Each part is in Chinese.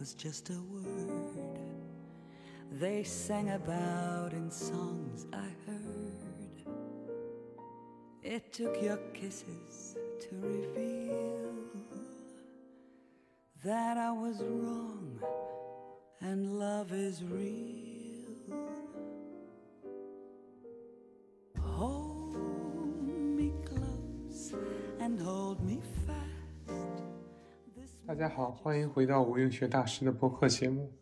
was just a word they sang about in songs I heard. It took your kisses to reveal that I was wrong and love is real. 大家好，欢迎回到无用学大师的播客节目，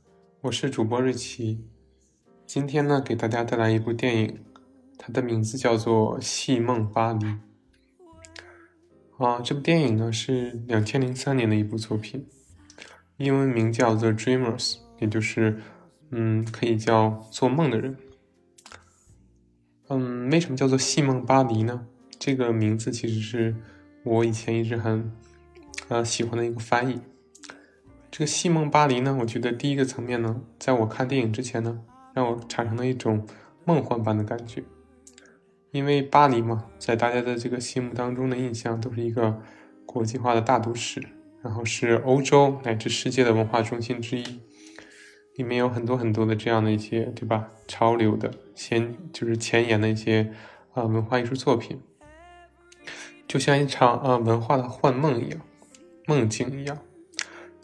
我是主播瑞奇。今天呢，给大家带来一部电影，它的名字叫做《戏梦巴黎》。啊，这部电影呢是两千零三年的一部作品，英文名叫《The Dreamers》，也就是嗯，可以叫做梦的人。嗯，为什么叫做《戏梦巴黎》呢？这个名字其实是我以前一直很呃喜欢的一个翻译。这个《戏梦巴黎》呢，我觉得第一个层面呢，在我看电影之前呢，让我产生了一种梦幻般的感觉。因为巴黎嘛，在大家的这个心目当中的印象都是一个国际化的大都市，然后是欧洲乃至世界的文化中心之一，里面有很多很多的这样的一些，对吧？潮流的先就是前沿的一些啊、呃文化艺术作品，就像一场、呃文化的幻梦一样，梦境一样。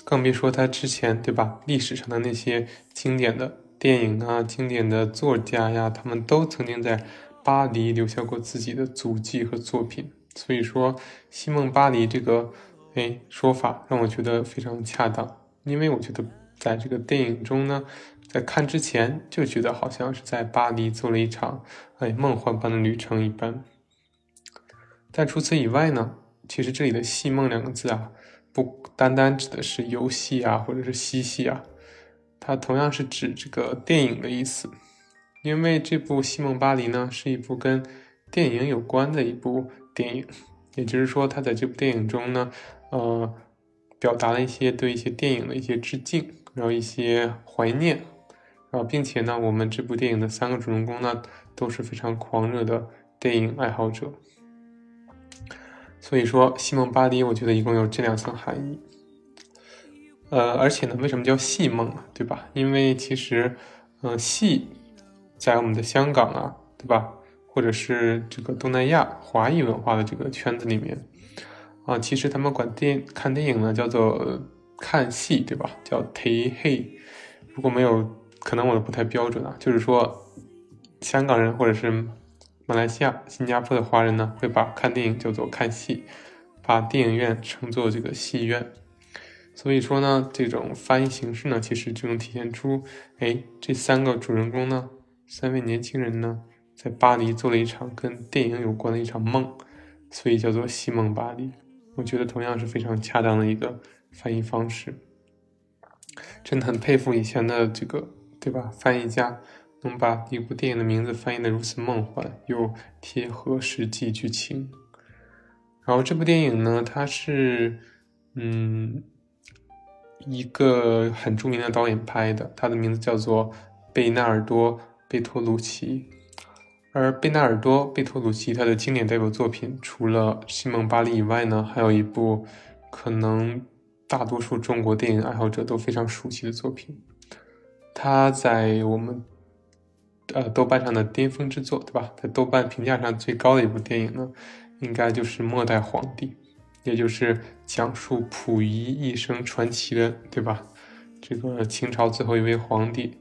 更别说他之前对吧，历史上的那些经典的电影啊、经典的作家呀，他们都曾经在巴黎留下过自己的足迹和作品。所以说，西梦巴黎这个哎说法让我觉得非常恰当，因为我觉得在这个电影中呢，在看之前就觉得好像是在巴黎做了一场哎梦幻般的旅程一般。但除此以外呢，其实这里的“戏梦”两个字啊，不单单指的是游戏啊，或者是嬉戏啊，它同样是指这个电影的意思。因为这部《戏梦巴黎》呢，是一部跟电影有关的一部电影，也就是说，它在这部电影中呢，呃，表达了一些对一些电影的一些致敬，然后一些怀念，然后并且呢，我们这部电影的三个主人公呢，都是非常狂热的电影爱好者。所以说，《戏梦巴黎》我觉得一共有这两层含义。呃，而且呢，为什么叫戏梦啊？对吧？因为其实，嗯、戏在我们的香港啊，对吧？或者是这个东南亚华裔文化的这个圈子里面，啊，其实他们管电看电影呢叫做看戏，对吧？叫睇戲。如果没有，可能我的不太标准啊，就是说，香港人或者是马来西亚、新加坡的华人呢，会把看电影叫做看戏，把电影院称作这个戏院。所以说呢，这种翻译形式呢，其实就能体现出，哎，这三个主人公呢，三位年轻人呢，在巴黎做了一场跟电影有关的一场梦，所以叫做戏梦巴黎。我觉得同样是非常恰当的一个翻译方式。真的很佩服以前的这个，对吧？翻译家能把一部电影的名字翻译的如此梦幻，又贴合实际剧情。然后这部电影呢，它是，嗯，一个很著名的导演拍的，他的名字叫做贝纳尔多·贝托鲁奇。而贝纳尔多·贝托鲁奇他的经典代表作品，除了《西蒙巴黎》以外呢，还有一部可能大多数中国电影爱好者都非常熟悉的作品。他在我们呃豆瓣上的巅峰之作，对吧？在豆瓣评价上最高的一部电影呢，应该就是《末代皇帝》，也就是讲述溥仪一生传奇的，对吧？这个清朝最后一位皇帝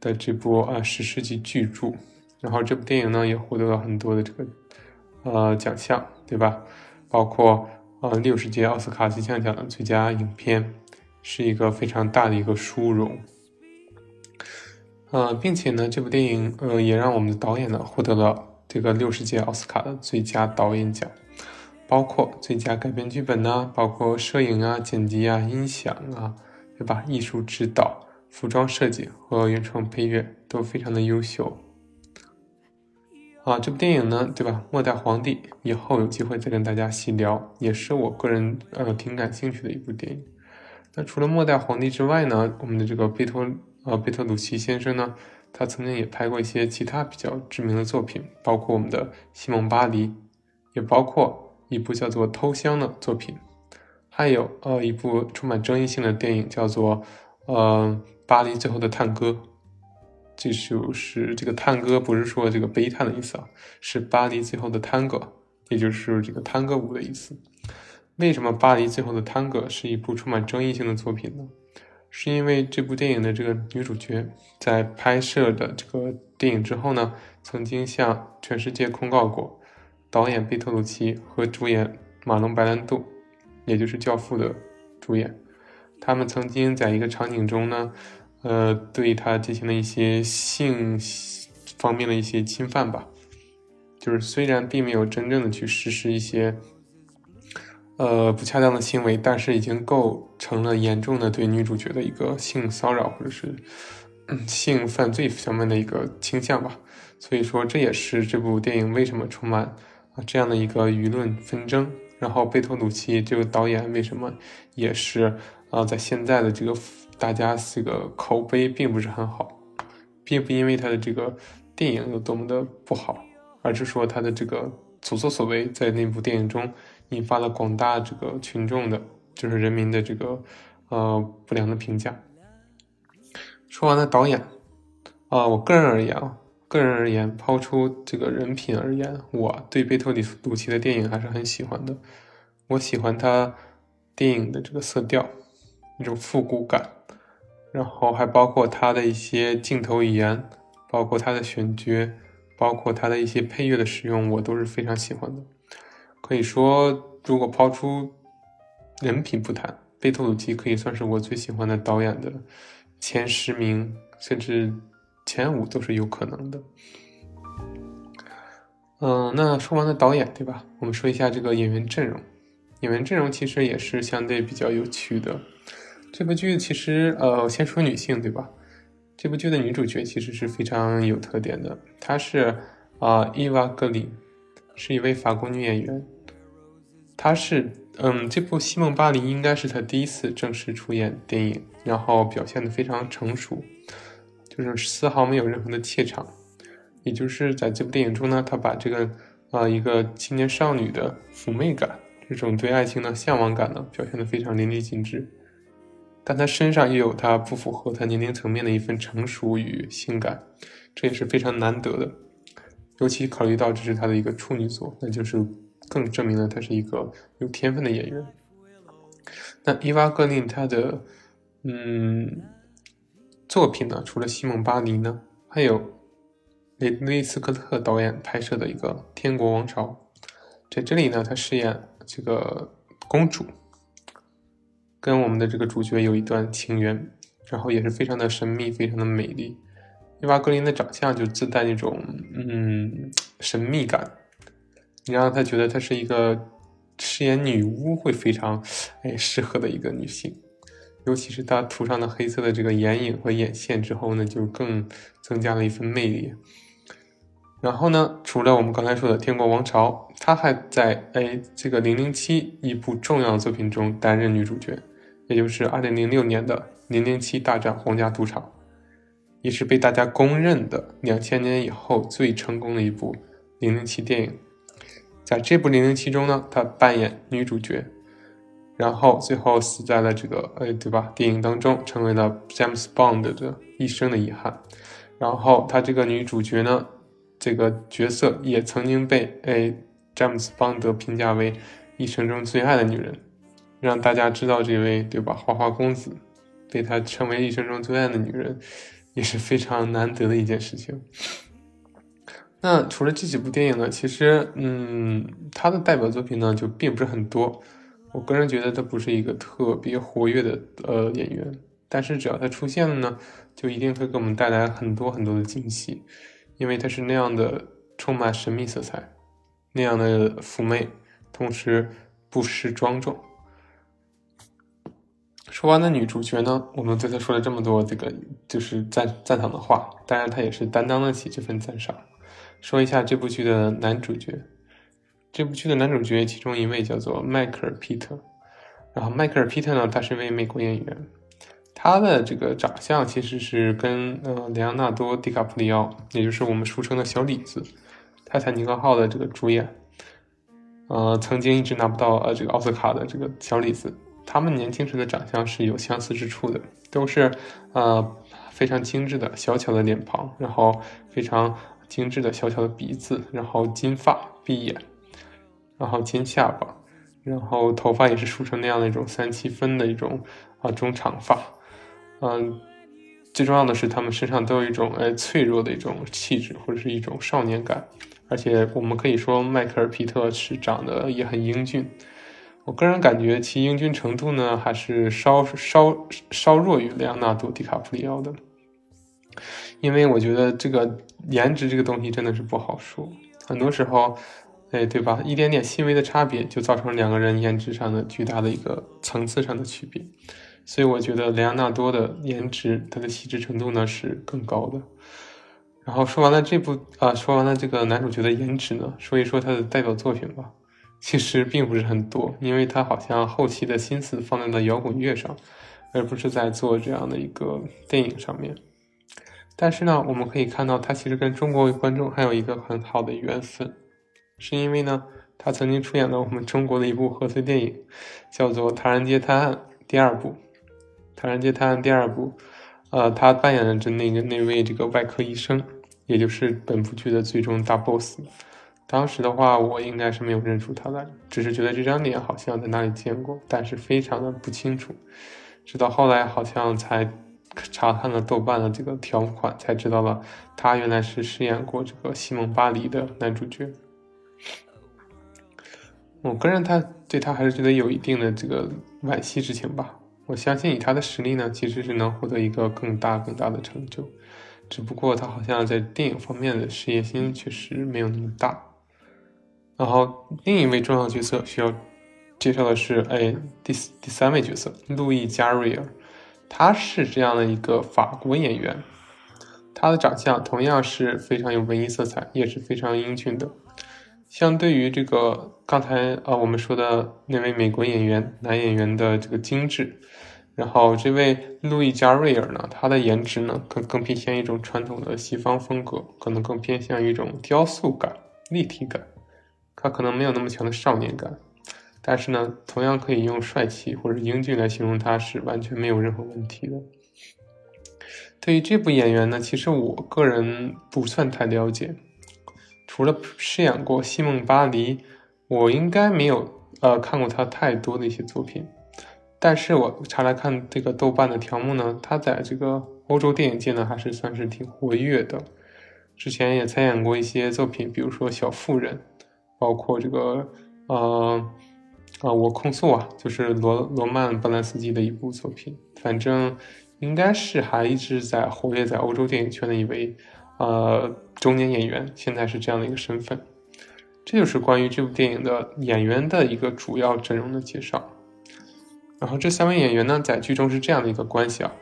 的这部呃史诗级巨著。然后这部电影呢也获得了很多的这个呃奖项，对吧？包括呃六十届奥斯卡金像奖的最佳影片，是一个非常大的一个殊荣。呃，并且呢，这部电影呃也让我们的导演呢获得了这个六十届奥斯卡的最佳导演奖，包括最佳改编剧本呐、包括摄影啊、剪辑啊、音响啊，对吧？艺术指导、服装设计和原创配乐都非常的优秀。啊，这部电影呢，对吧？末代皇帝以后有机会再跟大家细聊，也是我个人呃挺感兴趣的一部电影。那除了末代皇帝之外呢，我们的这个贝托呃贝特鲁奇先生呢，他曾经也拍过一些其他比较知名的作品，包括我们的《西蒙巴黎》，也包括一部叫做《偷香》的作品，还有呃一部充满争议性的电影叫做呃，巴黎最后的探戈。这就是这个探戈，不是说这个悲叹的意思啊，是巴黎最后的探戈，也就是这个探戈舞的意思。为什么巴黎最后的探戈是一部充满争议性的作品呢？是因为这部电影的这个女主角在拍摄的这个电影之后呢，曾经向全世界控告过，导演贝托鲁奇和主演马龙白兰度，也就是《教父》的主演，他们曾经在一个场景中呢。呃，对他进行了一些性方面的一些侵犯吧，就是虽然并没有真正的去实施一些呃不恰当的行为，但是已经构成了严重的对女主角的一个性骚扰或者是性犯罪方面的一个倾向吧。所以说，这也是这部电影为什么充满啊这样的一个舆论纷争。然后，贝托鲁奇这个导演为什么也是啊在现在的这个。大家这个口碑并不是很好，并不因为他的这个电影有多么的不好，而是说他的这个所作所为在那部电影中引发了广大这个群众的，就是人民的这个呃不良的评价。说完了导演，啊，我个人而言啊，个人而言，抛出这个人品而言，我对贝托里鲁奇的电影还是很喜欢的。我喜欢他电影的这个色调，那种复古感。然后还包括他的一些镜头语言，包括他的选角，包括他的一些配乐的使用，我都是非常喜欢的。可以说，如果抛出人品不谈，贝托鲁奇可以算是我最喜欢的导演的前十名，甚至前五都是有可能的。嗯，那说完了导演，对吧？我们说一下这个演员阵容。演员阵容其实也是相对比较有趣的。这部剧其实，呃，先说女性，对吧？这部剧的女主角其实是非常有特点的，她是啊，伊娃·格里，是一位法国女演员。他是，嗯，这部《西梦·巴黎》应该是他第一次正式出演电影，然后表现的非常成熟，就是丝毫没有任何的怯场。也就是在这部电影中呢，他把这个啊一个青年少女的妩媚感，这种对爱情的向往感呢，表现的非常淋漓尽致。但他身上又有他不符合他年龄层面的一份成熟与性感，这也是非常难得的。尤其考虑到这是他的一个处女作，那就是更证明了他是一个有天分的演员。那伊娃·格林他的嗯作品呢，除了《西蒙·巴黎》呢，还有雷德利·斯科特导演拍摄的一个《天国王朝》，在这里呢，他饰演这个公主。跟我们的这个主角有一段情缘，然后也是非常的神秘，非常的美丽。伊娃·格林的长相就自带那种嗯神秘感，你让他觉得她是一个饰演女巫会非常哎适合的一个女性，尤其是她涂上了黑色的这个眼影和眼线之后呢，就更增加了一份魅力。然后呢，除了我们刚才说的《天国王朝》，她还在哎这个《零零七》一部重要作品中担任女主角。也就是二零零六年的《零零七大战皇家赌场》，也是被大家公认的两千年以后最成功的一部零零七电影。在这部零零七中呢，她扮演女主角，然后最后死在了这个，哎，对吧？电影当中成为了 James Bond 的一生的遗憾。然后她这个女主角呢，这个角色也曾经被哎詹姆斯邦德评价为一生中最爱的女人。让大家知道这位对吧？花花公子被他称为一生中最爱的女人，也是非常难得的一件事情。那除了这几部电影呢？其实，嗯，他的代表作品呢就并不是很多。我个人觉得他不是一个特别活跃的呃演员，但是只要他出现了呢，就一定会给我们带来很多很多的惊喜，因为他是那样的充满神秘色彩，那样的妩媚，同时不失庄重。说完了女主角呢，我们对她说了这么多这个就是赞赞赏的话，当然她也是担当得起这份赞赏。说一下这部剧的男主角，这部剧的男主角其中一位叫做迈克尔·皮特，然后迈克尔·皮特呢，他是一位美国演员，他的这个长相其实是跟呃莱昂纳多·迪卡普里奥，也就是我们俗称的小李子，泰坦尼克号的这个主演，呃，曾经一直拿不到呃这个奥斯卡的这个小李子。他们年轻时的长相是有相似之处的，都是呃非常精致的小巧的脸庞，然后非常精致的小小的鼻子，然后金发碧眼，然后尖下巴，然后头发也是梳成那样的一种三七分的一种啊中长发，嗯，最重要的是他们身上都有一种哎脆弱的一种气质或者是一种少年感，而且我们可以说迈克尔皮特是长得也很英俊。我个人感觉其英俊程度呢，还是稍稍稍弱于莱昂纳多·迪卡普里奥的，因为我觉得这个颜值这个东西真的是不好说，很多时候，哎，对吧？一点点细微的差别就造成两个人颜值上的巨大的一个层次上的区别，所以我觉得莱昂纳多的颜值，他的细致程度呢是更高的。然后说完了这部啊，说完了这个男主角的颜值呢，说一说他的代表作品吧。其实并不是很多，因为他好像后期的心思放在了摇滚乐上，而不是在做这样的一个电影上面。但是呢，我们可以看到他其实跟中国观众还有一个很好的缘分，是因为呢，他曾经出演了我们中国的一部贺岁电影，叫做《唐人街探案》第二部，《唐人街探案》第二部，呃，他扮演着那个那位这个外科医生，也就是本部剧的最终大 boss。当时的话，我应该是没有认出他来，只是觉得这张脸好像在哪里见过，但是非常的不清楚。直到后来，好像才查看了豆瓣的这个条款，才知道了他原来是饰演过这个西蒙·巴黎的男主角。我个人他对他还是觉得有一定的这个惋惜之情吧。我相信以他的实力呢，其实是能获得一个更大更大的成就，只不过他好像在电影方面的事业心确实没有那么大。然后另一位重要角色需要介绍的是，哎，第第三位角色路易加瑞尔，他是这样的一个法国演员，他的长相同样是非常有文艺色彩，也是非常英俊的。相对于这个刚才啊我们说的那位美国演员男演员的这个精致，然后这位路易加瑞尔呢，他的颜值呢更更偏向一种传统的西方风格，可能更偏向一种雕塑感、立体感。他可能没有那么强的少年感，但是呢，同样可以用帅气或者英俊来形容他是完全没有任何问题的。对于这部演员呢，其实我个人不算太了解，除了饰演过西蒙·巴黎，我应该没有呃看过他太多的一些作品。但是我查来看这个豆瓣的条目呢，他在这个欧洲电影界呢还是算是挺活跃的，之前也参演过一些作品，比如说《小妇人》。包括这个，呃，啊，我控诉啊，就是罗罗曼·波兰斯基的一部作品，反正应该是还一直在活跃在欧洲电影圈的一位，呃，中年演员，现在是这样的一个身份。这就是关于这部电影的演员的一个主要阵容的介绍。然后这三位演员呢，在剧中是这样的一个关系啊，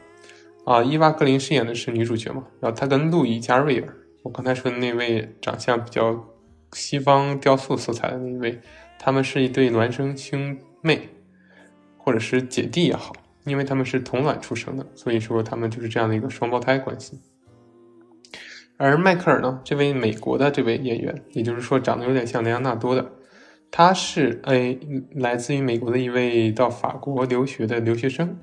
啊，伊娃·格林饰演的是女主角嘛，然后她跟路易·加瑞尔，我刚才说的那位长相比较。西方雕塑色彩的那位，他们是一对孪生兄妹，或者是姐弟也好，因为他们是同卵出生的，所以说他们就是这样的一个双胞胎关系。而迈克尔呢，这位美国的这位演员，也就是说长得有点像莱昂纳多的，他是哎来自于美国的一位到法国留学的留学生，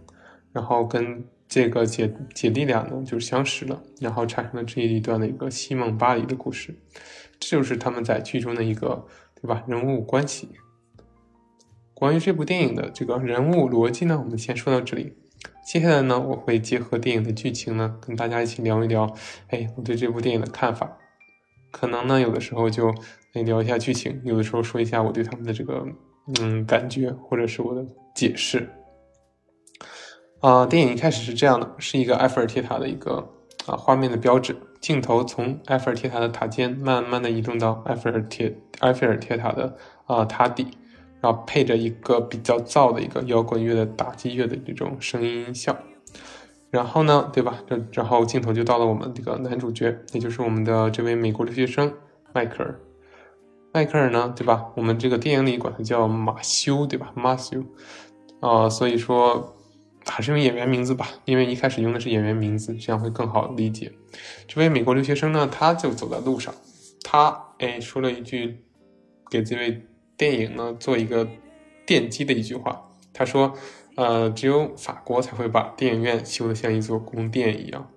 然后跟这个姐姐弟俩呢就相识了，然后产生了这一段的一个西蒙巴黎的故事。这就是他们在剧中的一个，对吧？人物关系。关于这部电影的这个人物逻辑呢，我们先说到这里。接下来呢，我会结合电影的剧情呢，跟大家一起聊一聊，哎，我对这部电影的看法。可能呢，有的时候就聊一下剧情，有的时候说一下我对他们的这个嗯感觉，或者是我的解释。啊，电影一开始是这样的，是一个埃菲尔铁塔的一个啊画面的标志。镜头从埃菲尔铁塔的塔尖慢慢的移动到埃菲尔铁埃菲尔铁塔的啊塔底，然后配着一个比较燥的一个摇滚乐的打击乐的这种声音音效，然后呢，对吧？这然后镜头就到了我们这个男主角，也就是我们的这位美国留学生迈克尔。迈克尔呢，对吧？我们这个电影里管他叫马修，对吧？马修啊，所以说。还是用演员名字吧，因为一开始用的是演员名字，这样会更好理解。这位美国留学生呢，他就走在路上，他哎说了一句，给这位电影呢做一个奠基的一句话。他说：“呃，只有法国才会把电影院修得像一座宫殿一样，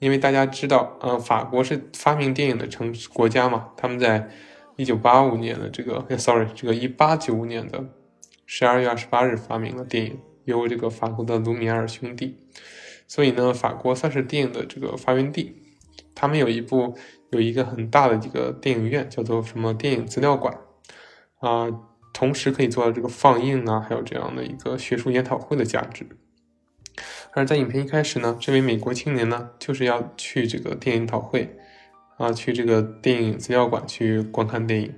因为大家知道，呃，法国是发明电影的城国家嘛，他们在一九八五年的这个，sorry，这个一八九五年的十二月二十八日发明了电影，由这个法国的卢米埃尔兄弟，所以呢，法国算是电影的这个发源地，他们有一部有一个很大的一个电影院，叫做什么电影资料馆，啊。同时可以做到这个放映啊，还有这样的一个学术研讨会的价值。而在影片一开始呢，这位美国青年呢，就是要去这个电影研讨会啊，去这个电影资料馆去观看电影。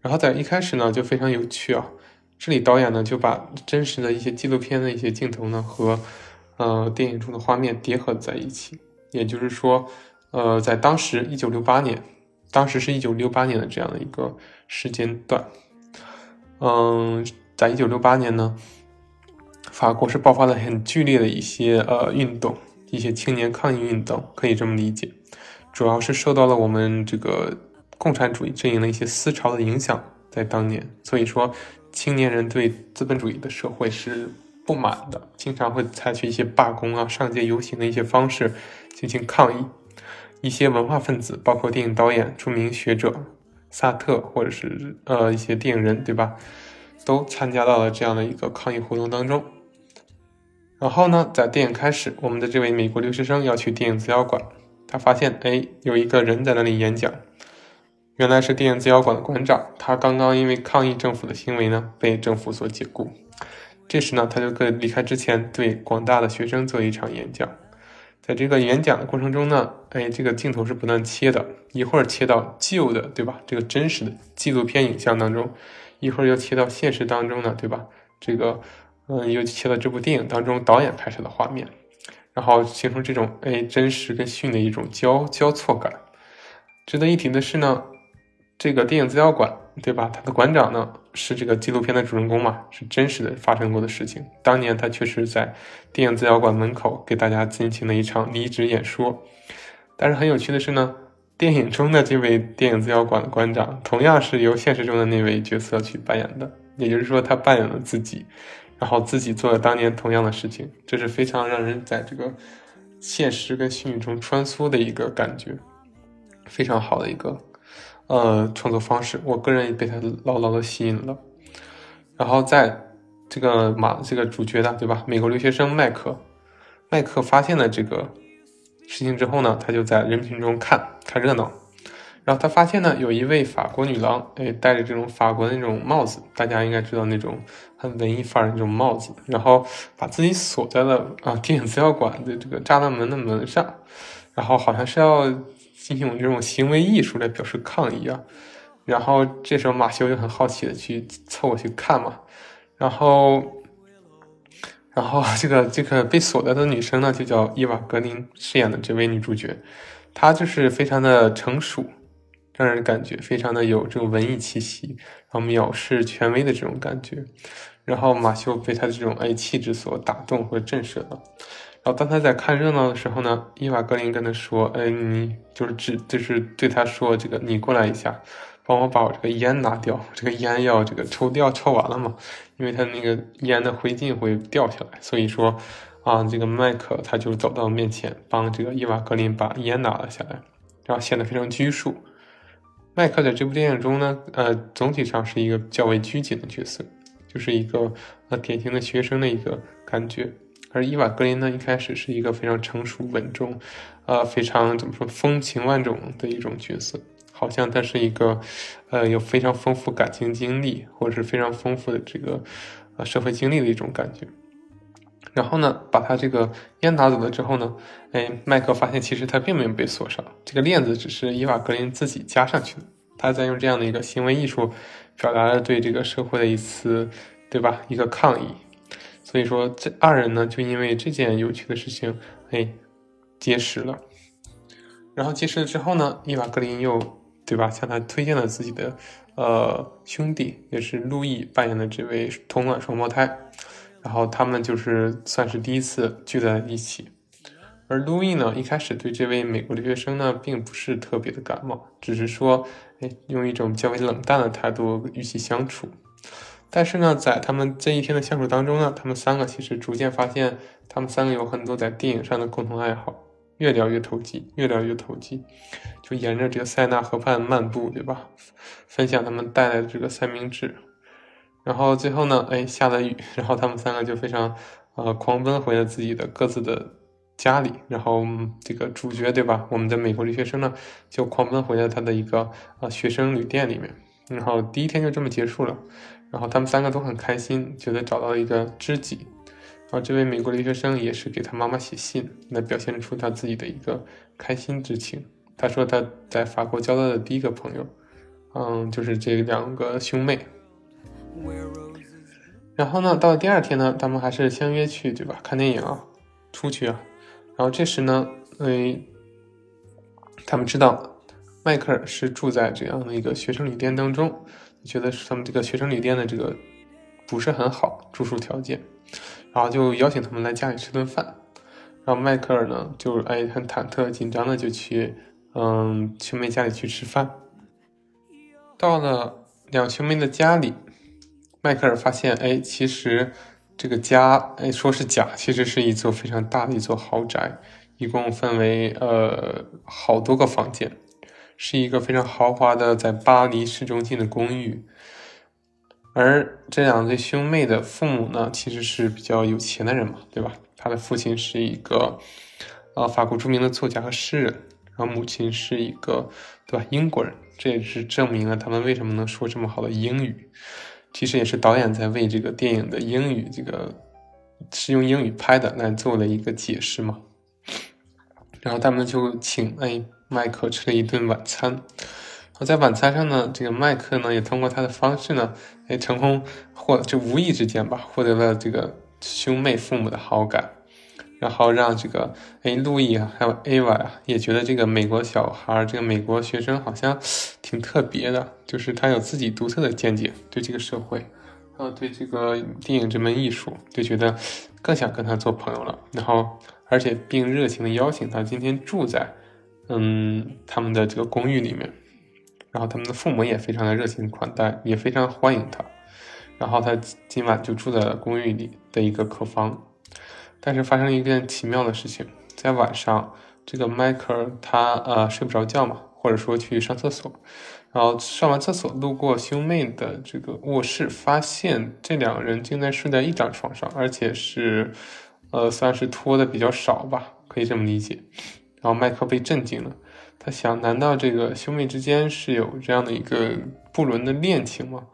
然后在一开始呢，就非常有趣啊。这里导演呢就把真实的一些纪录片的一些镜头呢和呃电影中的画面叠合在一起。也就是说，呃，在当时一九六八年，当时是一九六八年的这样的一个时间段。嗯，在一九六八年呢，法国是爆发了很剧烈的一些呃运动，一些青年抗议运动，可以这么理解，主要是受到了我们这个共产主义阵营的一些思潮的影响，在当年，所以说青年人对资本主义的社会是不满的，经常会采取一些罢工啊、上街游行的一些方式进行抗议，一些文化分子，包括电影导演、著名学者。萨特或者是呃一些电影人，对吧？都参加到了这样的一个抗议活动当中。然后呢，在电影开始，我们的这位美国留学生要去电影资料馆，他发现哎有一个人在那里演讲，原来是电影资料馆的馆长，他刚刚因为抗议政府的行为呢被政府所解雇。这时呢，他就跟离开之前对广大的学生做一场演讲。在这个演讲的过程中呢，哎，这个镜头是不断切的，一会儿切到旧的，对吧？这个真实的纪录片影像当中，一会儿又切到现实当中呢，对吧？这个，嗯，又切到这部电影当中导演拍摄的画面，然后形成这种哎真实跟虚拟的一种交交错感。值得一提的是呢，这个电影资料馆。对吧？他的馆长呢是这个纪录片的主人公嘛，是真实的发生过的事情。当年他确实在电影资料馆门口给大家进行了一场离职演说。但是很有趣的是呢，电影中的这位电影资料馆的馆长，同样是由现实中的那位角色去扮演的。也就是说，他扮演了自己，然后自己做了当年同样的事情。这是非常让人在这个现实跟虚拟中穿梭的一个感觉，非常好的一个。呃，创作方式，我个人也被他牢牢的吸引了。然后在这个马这个主角的对吧？美国留学生麦克，麦克发现了这个事情之后呢，他就在人群中看看热闹。然后他发现呢，有一位法国女郎，哎，戴着这种法国的那种帽子，大家应该知道那种很文艺范儿的那种帽子，然后把自己锁在了啊电影资料馆的这个栅栏门的门上，然后好像是要。进行这种行为艺术来表示抗议啊，然后这时候马修就很好奇的去凑过去看嘛，然后，然后这个这个被锁在的女生呢，就叫伊娃格林饰演的这位女主角，她就是非常的成熟，让人感觉非常的有这种文艺气息，然后藐视权威的这种感觉，然后马修被她的这种哎气质所打动和震慑了。然后当他在看热闹的时候呢，伊瓦格林跟他说：“哎，你就是指，就是对他说，这个你过来一下，帮我把我这个烟拿掉，这个烟要这个抽掉，抽完了嘛，因为他那个烟的灰烬会掉下来，所以说啊，这个麦克他就走到面前，帮这个伊瓦格林把烟拿了下来，然后显得非常拘束。麦克在这部电影中呢，呃，总体上是一个较为拘谨的角色，就是一个呃典型的学生的一个感觉。”而伊娃格林呢，一开始是一个非常成熟稳重，呃，非常怎么说风情万种的一种角色，好像他是一个，呃，有非常丰富感情经历或者是非常丰富的这个，呃，社会经历的一种感觉。然后呢，把他这个烟拿走了之后呢，哎，麦克发现其实他并没有被锁上，这个链子只是伊娃格林自己加上去的，他在用这样的一个行为艺术，表达了对这个社会的一次，对吧，一个抗议。所以说，这二人呢，就因为这件有趣的事情，哎，结识了。然后结识了之后呢，伊娃格林又，对吧，向他推荐了自己的，呃，兄弟，也是路易扮演的这位同卵双胞胎。然后他们就是算是第一次聚在一起。而路易呢，一开始对这位美国留学生呢，并不是特别的感冒，只是说，哎，用一种较为冷淡的态度与其相处。但是呢，在他们这一天的相处当中呢，他们三个其实逐渐发现，他们三个有很多在电影上的共同爱好，越聊越投机，越聊越投机，就沿着这个塞纳河畔漫步，对吧？分享他们带来的这个三明治，然后最后呢，哎，下了雨，然后他们三个就非常呃狂奔回了自己的各自的家里，然后这个主角对吧？我们的美国留学生呢，就狂奔回了他的一个呃学生旅店里面。然后第一天就这么结束了，然后他们三个都很开心，觉得找到了一个知己。然后这位美国留学生也是给他妈妈写信，来表现出他自己的一个开心之情。他说他在法国交到的第一个朋友，嗯，就是这两个兄妹。然后呢，到了第二天呢，他们还是相约去，对吧？看电影啊，出去啊。然后这时呢，哎，他们知道。迈克尔是住在这样的一个学生旅店当中，觉得他们这个学生旅店的这个不是很好住宿条件，然后就邀请他们来家里吃顿饭。然后迈克尔呢，就哎很忐忑紧张的就去嗯兄妹家里去吃饭。到了两兄妹的家里，迈克尔发现哎其实这个家哎说是家，其实是一座非常大的一座豪宅，一共分为呃好多个房间。是一个非常豪华的在巴黎市中心的公寓，而这两对兄妹的父母呢，其实是比较有钱的人嘛，对吧？他的父亲是一个呃法国著名的作家和诗人，然后母亲是一个对吧英国人，这也是证明了他们为什么能说这么好的英语。其实也是导演在为这个电影的英语这个是用英语拍的来做了一个解释嘛。然后他们就请哎。麦克吃了一顿晚餐，然后在晚餐上呢，这个麦克呢也通过他的方式呢，哎，成功获就无意之间吧，获得了这个兄妹父母的好感，然后让这个哎路易啊，还有 Ava 啊，也觉得这个美国小孩，这个美国学生好像挺特别的，就是他有自己独特的见解，对这个社会，还有对这个电影这门艺术，就觉得更想跟他做朋友了，然后而且并热情的邀请他今天住在。嗯，他们的这个公寓里面，然后他们的父母也非常的热情款待，也非常欢迎他。然后他今晚就住在了公寓里的一个客房。但是发生一件奇妙的事情，在晚上，这个迈克尔他呃睡不着觉嘛，或者说去上厕所，然后上完厕所路过兄妹的这个卧室，发现这两个人竟然睡在一张床上，而且是呃算是拖的比较少吧，可以这么理解。然后麦克被震惊了，他想：难道这个兄妹之间是有这样的一个不伦的恋情吗？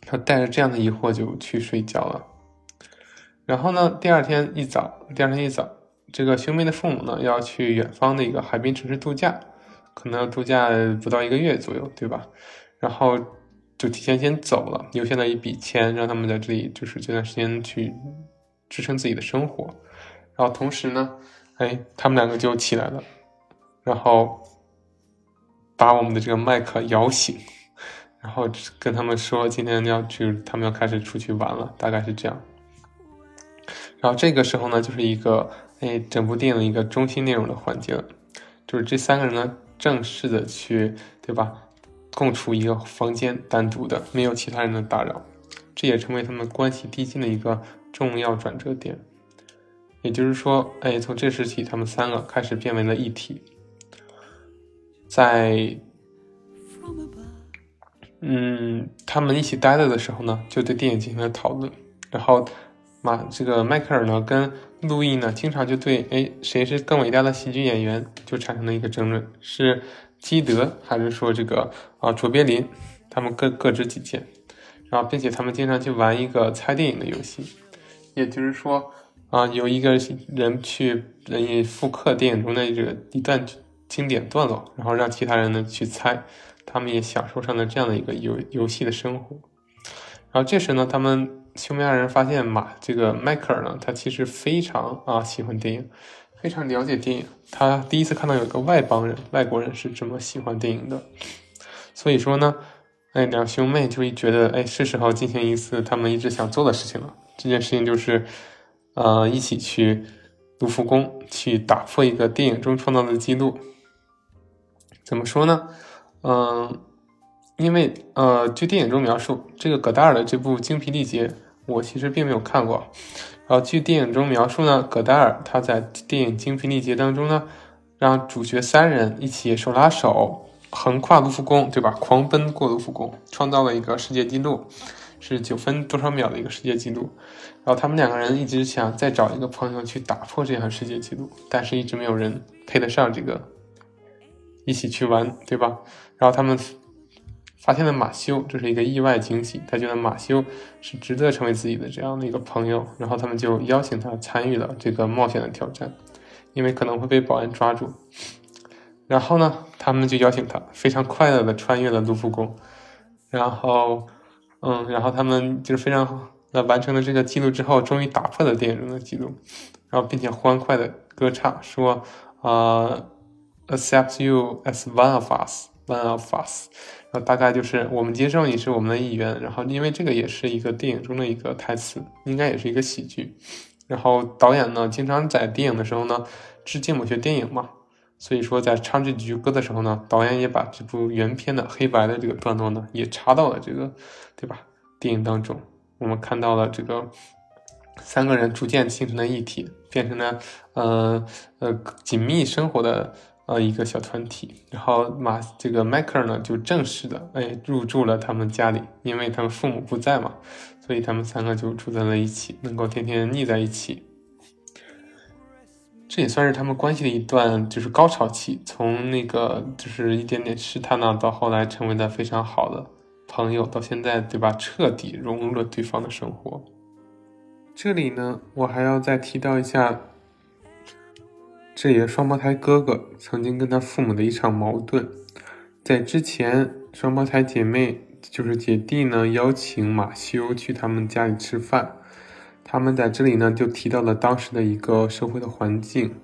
他带着这样的疑惑就去睡觉了。然后呢，第二天一早，第二天一早，这个兄妹的父母呢要去远方的一个海滨城市度假，可能要度假不到一个月左右，对吧？然后就提前先走了，留下了一笔钱，让他们在这里就是这段时间去支撑自己的生活。然后同时呢。哎，他们两个就起来了，然后把我们的这个麦克摇醒，然后跟他们说今天要去，他们要开始出去玩了，大概是这样。然后这个时候呢，就是一个哎，整部电影的一个中心内容的环节了，就是这三个人呢正式的去，对吧？共处一个房间，单独的，没有其他人的打扰，这也成为他们关系递进的一个重要转折点。也就是说，哎，从这时起，他们三个开始变为了一体。在，嗯，他们一起待着的时候呢，就对电影进行了讨论。然后，马这个迈克尔呢，跟路易呢，经常就对，哎，谁是更伟大的喜剧演员，就产生了一个争论：是基德还是说这个啊卓别林？他们各各执己见。然后，并且他们经常去玩一个猜电影的游戏，也就是说。啊，有一个人去呃复刻电影中的这个一段经典段落，然后让其他人呢去猜，他们也享受上了这样的一个游游戏的生活。然后这时呢，他们兄妹二人发现马这个迈克尔呢，他其实非常啊喜欢电影，非常了解电影。他第一次看到有个外邦人、外国人是这么喜欢电影的，所以说呢，哎，两兄妹就会觉得哎是时候进行一次他们一直想做的事情了。这件事情就是。呃，一起去卢浮宫去打破一个电影中创造的记录。怎么说呢？嗯，因为呃，据电影中描述，这个葛达尔的这部《精疲力竭》，我其实并没有看过。然后据电影中描述呢，葛达尔他在电影《精疲力竭》当中呢，让主角三人一起手拉手横跨卢浮宫，对吧？狂奔过卢浮宫，创造了一个世界纪录，是九分多少秒的一个世界纪录。然后他们两个人一直想再找一个朋友去打破这项世界纪录，但是一直没有人配得上这个一起去玩，对吧？然后他们。发现了马修，这是一个意外惊喜。他觉得马修是值得成为自己的这样的一个朋友，然后他们就邀请他参与了这个冒险的挑战，因为可能会被保安抓住。然后呢，他们就邀请他，非常快乐的穿越了卢浮宫。然后，嗯，然后他们就是非常那完成了这个记录之后，终于打破了电影中的记录，然后并且欢快的歌唱说：“啊，accept you as one of us。” One of us，然后大概就是我们接受你是我们的一员。然后因为这个也是一个电影中的一个台词，应该也是一个喜剧。然后导演呢，经常在电影的时候呢致敬某些电影嘛，所以说在唱这几句歌的时候呢，导演也把这部原片的黑白的这个段落呢也插到了这个，对吧？电影当中，我们看到了这个三个人逐渐形成了一体，变成了呃呃紧密生活的。呃，一个小团体，然后马这个迈克尔呢，就正式的哎入住了他们家里，因为他们父母不在嘛，所以他们三个就住在了一起，能够天天腻在一起。这也算是他们关系的一段就是高潮期，从那个就是一点点试探呢，到后来成为了非常好的朋友，到现在对吧，彻底融入了对方的生活。这里呢，我还要再提到一下。这也是双胞胎哥哥曾经跟他父母的一场矛盾。在之前，双胞胎姐妹就是姐弟呢，邀请马修去他们家里吃饭。他们在这里呢，就提到了当时的一个社会的环境。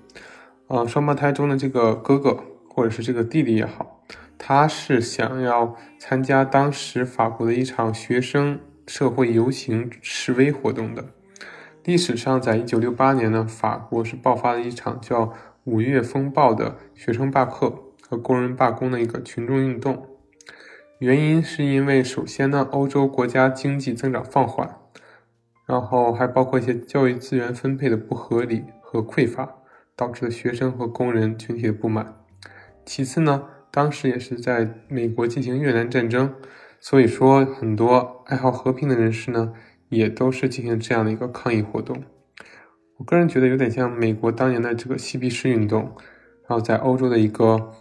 呃，双胞胎中的这个哥哥或者是这个弟弟也好，他是想要参加当时法国的一场学生社会游行示威活动的。历史上，在一九六八年呢，法国是爆发了一场叫“五月风暴”的学生罢课和工人罢工的一个群众运动。原因是因为，首先呢，欧洲国家经济增长放缓，然后还包括一些教育资源分配的不合理和匮乏，导致了学生和工人群体的不满。其次呢，当时也是在美国进行越南战争，所以说很多爱好和平的人士呢。也都是进行这样的一个抗议活动，我个人觉得有点像美国当年的这个嬉皮士运动，然后在欧洲的一个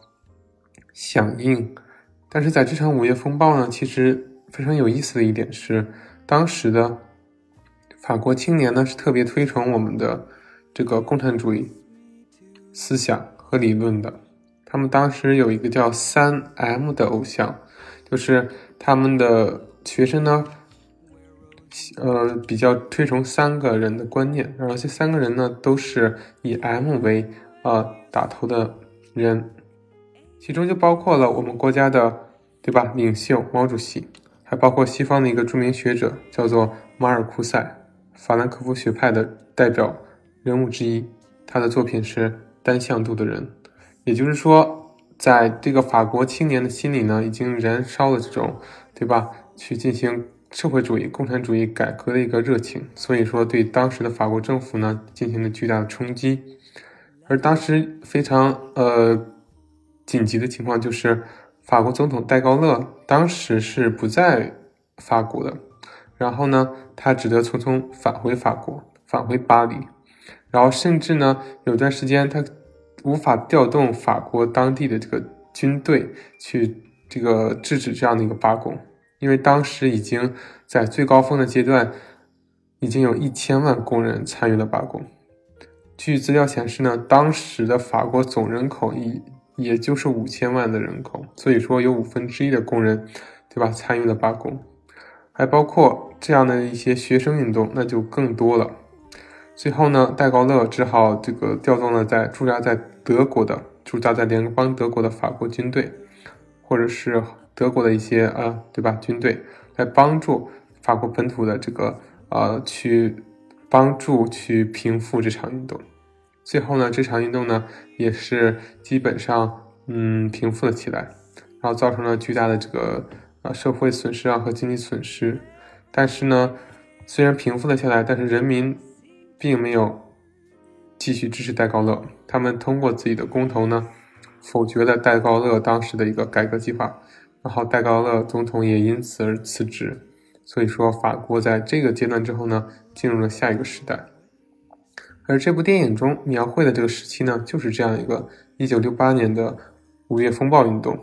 响应。但是在这场五月风暴呢，其实非常有意思的一点是，当时的法国青年呢是特别推崇我们的这个共产主义思想和理论的。他们当时有一个叫三 M 的偶像，就是他们的学生呢。呃，比较推崇三个人的观念，然后这三个人呢都是以 M 为呃打头的人，其中就包括了我们国家的对吧领袖毛主席，还包括西方的一个著名学者叫做马尔库塞，法兰克福学派的代表人物之一，他的作品是单向度的人，也就是说，在这个法国青年的心里呢，已经燃烧了这种对吧去进行。社会主义、共产主义改革的一个热情，所以说对当时的法国政府呢进行了巨大的冲击。而当时非常呃紧急的情况就是，法国总统戴高乐当时是不在法国的，然后呢，他只得匆匆返回法国，返回巴黎，然后甚至呢有段时间他无法调动法国当地的这个军队去这个制止这样的一个罢工。因为当时已经在最高峰的阶段，已经有一千万工人参与了罢工。据资料显示呢，当时的法国总人口也也就是五千万的人口，所以说有五分之一的工人，对吧，参与了罢工，还包括这样的一些学生运动，那就更多了。最后呢，戴高乐只好这个调动了在驻扎在德国的驻扎在联邦德国的法国军队，或者是。德国的一些啊，对吧？军队来帮助法国本土的这个呃，去帮助去平复这场运动。最后呢，这场运动呢也是基本上嗯平复了起来，然后造成了巨大的这个啊社会损失啊和经济损失。但是呢，虽然平复了下来，但是人民并没有继续支持戴高乐，他们通过自己的公投呢，否决了戴高乐当时的一个改革计划，然后戴高乐总统也因此而辞职。所以说，法国在这个阶段之后呢，进入了下一个时代。而这部电影中描绘的这个时期呢，就是这样一个一九六八年的五月风暴运动。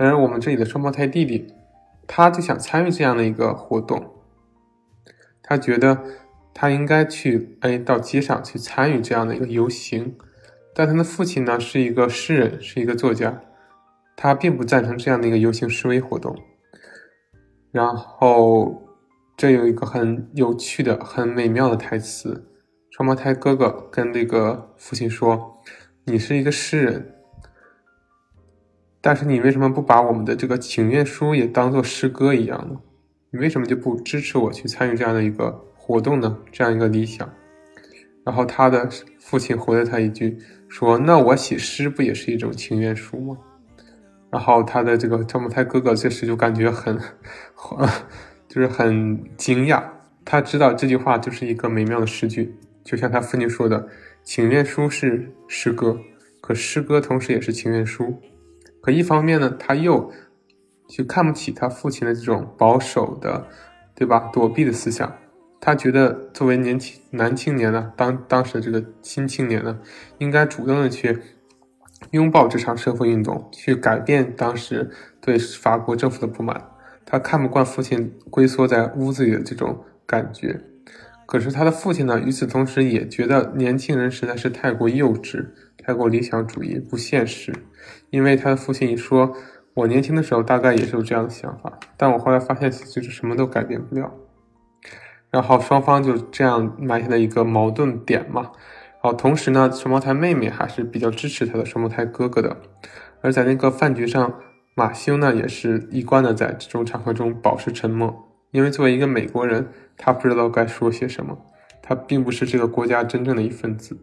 而我们这里的双胞胎弟弟，他就想参与这样的一个活动，他觉得他应该去哎到街上去参与这样的一个游行。但他的父亲呢是一个诗人，是一个作家，他并不赞成这样的一个游行示威活动。然后这有一个很有趣的、很美妙的台词。双胞胎哥哥跟这个父亲说：“你是一个诗人，但是你为什么不把我们的这个请愿书也当做诗歌一样呢？你为什么就不支持我去参与这样的一个活动呢？这样一个理想。”然后他的父亲回了他一句说：“那我写诗不也是一种请愿书吗？”然后他的这个双胞胎哥哥这时就感觉很，就是很惊讶，他知道这句话就是一个美妙的诗句。就像他父亲说的，请愿书是诗歌，可诗歌同时也是请愿书。可一方面呢，他又去看不起他父亲的这种保守的，对吧？躲避的思想。他觉得作为年轻男青年呢，当当时的这个新青年呢，应该主动的去拥抱这场社会运动，去改变当时对法国政府的不满。他看不惯父亲龟缩在屋子里的这种感觉。可是他的父亲呢？与此同时，也觉得年轻人实在是太过幼稚、太过理想主义、不现实。因为他的父亲一说：“我年轻的时候大概也是有这样的想法，但我后来发现，就是什么都改变不了。”然后双方就这样埋下了一个矛盾点嘛。然后同时呢，双胞胎妹妹还是比较支持他的双胞胎哥哥的。而在那个饭局上，马修呢也是一贯的在这种场合中保持沉默。因为作为一个美国人，他不知道该说些什么，他并不是这个国家真正的一份子。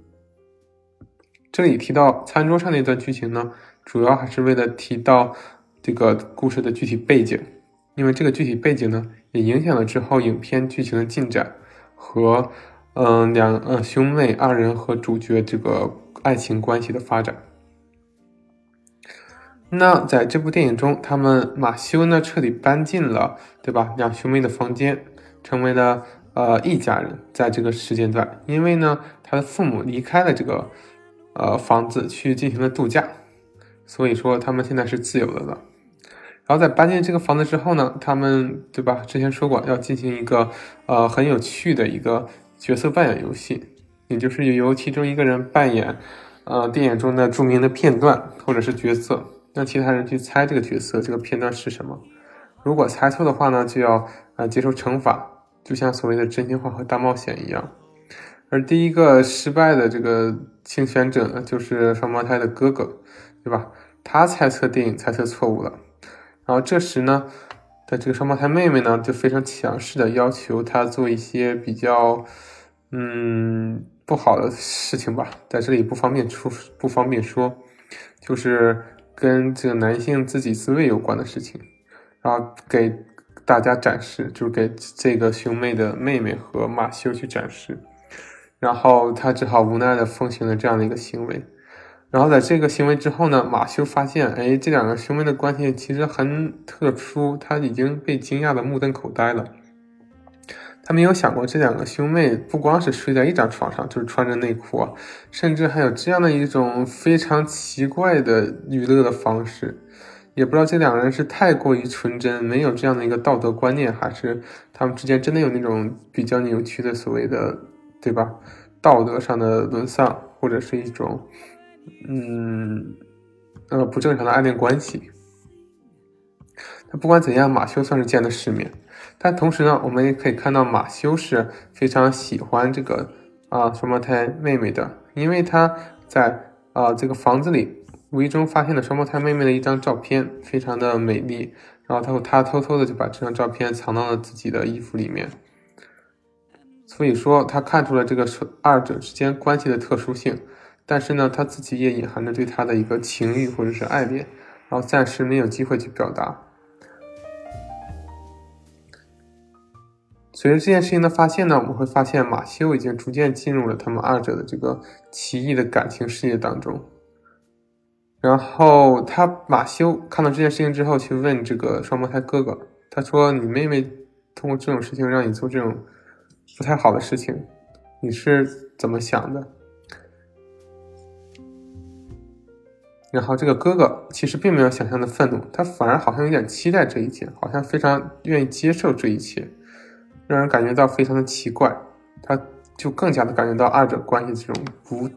这里提到餐桌上那段剧情呢，主要还是为了提到这个故事的具体背景，因为这个具体背景呢，也影响了之后影片剧情的进展和嗯两呃兄妹二人和主角这个爱情关系的发展。那在这部电影中，他们马修呢彻底搬进了，对吧？两兄妹的房间，成为了呃一家人。在这个时间段，因为呢他的父母离开了这个呃房子去进行了度假，所以说他们现在是自由的了。然后在搬进这个房子之后呢，他们对吧？之前说过要进行一个呃很有趣的一个角色扮演游戏，也就是由其中一个人扮演呃电影中的著名的片段或者是角色。让其他人去猜这个角色这个片段是什么，如果猜错的话呢，就要啊接受惩罚，就像所谓的真心话和大冒险一样。而第一个失败的这个竞选者呢，就是双胞胎的哥哥，对吧？他猜测电影猜测错误了，然后这时呢，的这个双胞胎妹妹呢，就非常强势的要求他做一些比较嗯不好的事情吧，在这里不方便出不方便说，就是。跟这个男性自己自慰有关的事情，然后给大家展示，就是给这个兄妹的妹妹和马修去展示，然后他只好无奈的奉行了这样的一个行为。然后在这个行为之后呢，马修发现，哎，这两个兄妹的关系其实很特殊，他已经被惊讶的目瞪口呆了。他没有想过，这两个兄妹不光是睡在一张床上，就是穿着内裤，甚至还有这样的一种非常奇怪的娱乐的方式。也不知道这两个人是太过于纯真，没有这样的一个道德观念，还是他们之间真的有那种比较扭曲的所谓的，对吧？道德上的沦丧，或者是一种，嗯，呃，不正常的暗恋关系。那不管怎样，马修算是见了世面。但同时呢，我们也可以看到马修是非常喜欢这个啊双胞胎妹妹的，因为他在啊这个房子里无意中发现了双胞胎妹妹的一张照片，非常的美丽。然后他他偷偷的就把这张照片藏到了自己的衣服里面。所以说他看出了这个二者之间关系的特殊性，但是呢他自己也隐含着对他的一个情欲或者是爱恋然后暂时没有机会去表达。随着这件事情的发现呢我们会发现马修已经逐渐进入了他们二者的这个奇异的感情世界当中。然后他马修看到这件事情之后去问这个双胞胎哥哥他说你妹妹通过这种事情让你做这种不太好的事情你是怎么想的？然后这个哥哥其实并没有想象的愤怒，他反而好像有点期待这一切，好像非常愿意接受这一切。让人感觉到非常的奇怪，他就更加的感觉到二者关系这种不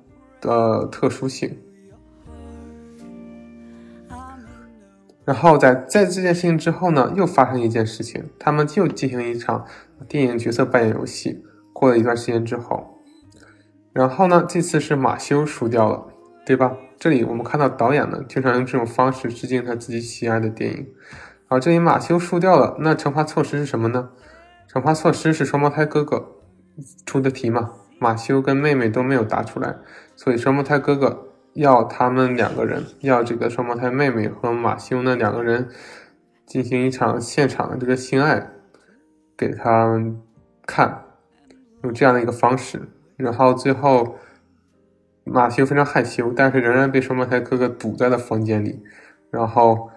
呃特殊性。然后在在这件事情之后呢，又发生一件事情，他们又进行一场电影角色扮演游戏。过了一段时间之后，然后呢，这次是马修输掉了，对吧？这里我们看到导演呢，经常用这种方式致敬他自己喜爱的电影。好，这里马修输掉了，那惩罚措施是什么呢？惩罚措施是双胞胎哥哥出的题嘛？马修跟妹妹都没有答出来，所以双胞胎哥哥要他们两个人，要这个双胞胎妹妹和马修呢两个人进行一场现场的这个性爱给他们看，用这样的一个方式。然后最后马修非常害羞，但是仍然被双胞胎哥哥堵在了房间里，然后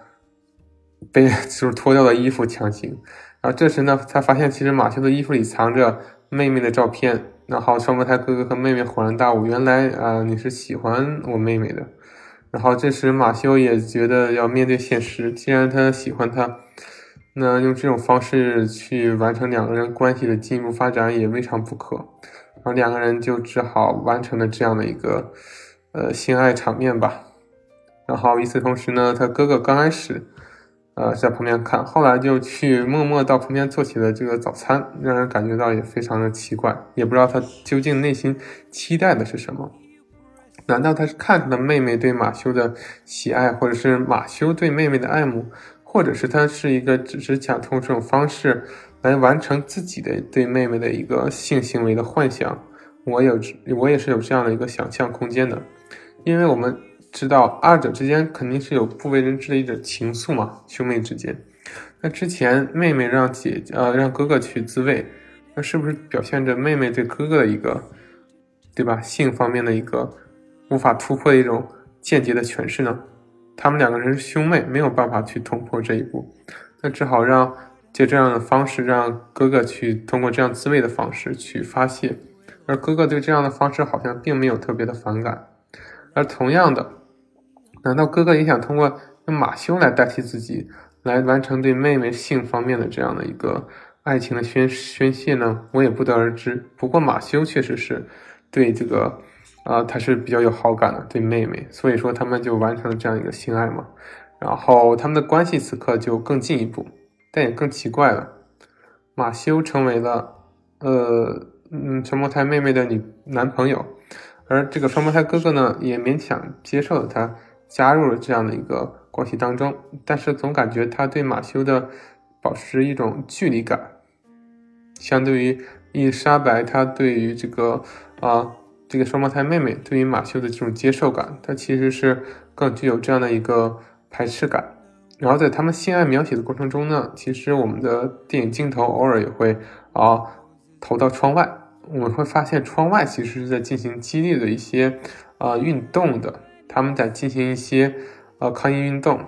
被 就是脱掉了衣服强行。然后这时呢，才发现其实马修的衣服里藏着妹妹的照片。然后双胞胎哥哥和妹妹恍然大悟，原来啊你是喜欢我妹妹的。然后这时马修也觉得要面对现实，既然他喜欢她，那用这种方式去完成两个人关系的进一步发展也未尝不可。然后两个人就只好完成了这样的一个呃性爱场面吧。然后与此同时呢，他哥哥刚开始。呃，在旁边看，后来就去默默到旁边做起了这个早餐，让人感觉到也非常的奇怪，也不知道他究竟内心期待的是什么？难道他是看出了妹妹对马修的喜爱，或者是马修对妹妹的爱慕，或者是他是一个只是想通过这种方式来完成自己的对妹妹的一个性行为的幻想？我有，我也是有这样的一个想象空间的，因为我们。知道二者之间肯定是有不为人知的一种情愫嘛，兄妹之间。那之前妹妹让姐呃让哥哥去自慰，那是不是表现着妹妹对哥哥的一个，对吧？性方面的一个无法突破的一种间接的诠释呢？他们两个人是兄妹，没有办法去突破这一步，那只好让借这样的方式让哥哥去通过这样自慰的方式去发泄，而哥哥对这样的方式好像并没有特别的反感，而同样的。难道哥哥也想通过用马修来代替自己，来完成对妹妹性方面的这样的一个爱情的宣宣泄呢？我也不得而知。不过马修确实是对这个，啊，他是比较有好感的，对妹妹，所以说他们就完成了这样一个性爱嘛。然后他们的关系此刻就更进一步，但也更奇怪了。马修成为了，呃，嗯，双胞胎妹妹的女男朋友，而这个双胞胎哥哥呢，也勉强接受了他。加入了这样的一个关系当中，但是总感觉他对马修的保持一种距离感，相对于伊丽莎白，她对于这个啊这个双胞胎妹妹对于马修的这种接受感，她其实是更具有这样的一个排斥感。然后在他们性爱描写的过程中呢，其实我们的电影镜头偶尔也会啊投到窗外，我们会发现窗外其实是在进行激烈的一些啊运动的。他们在进行一些呃抗议运动，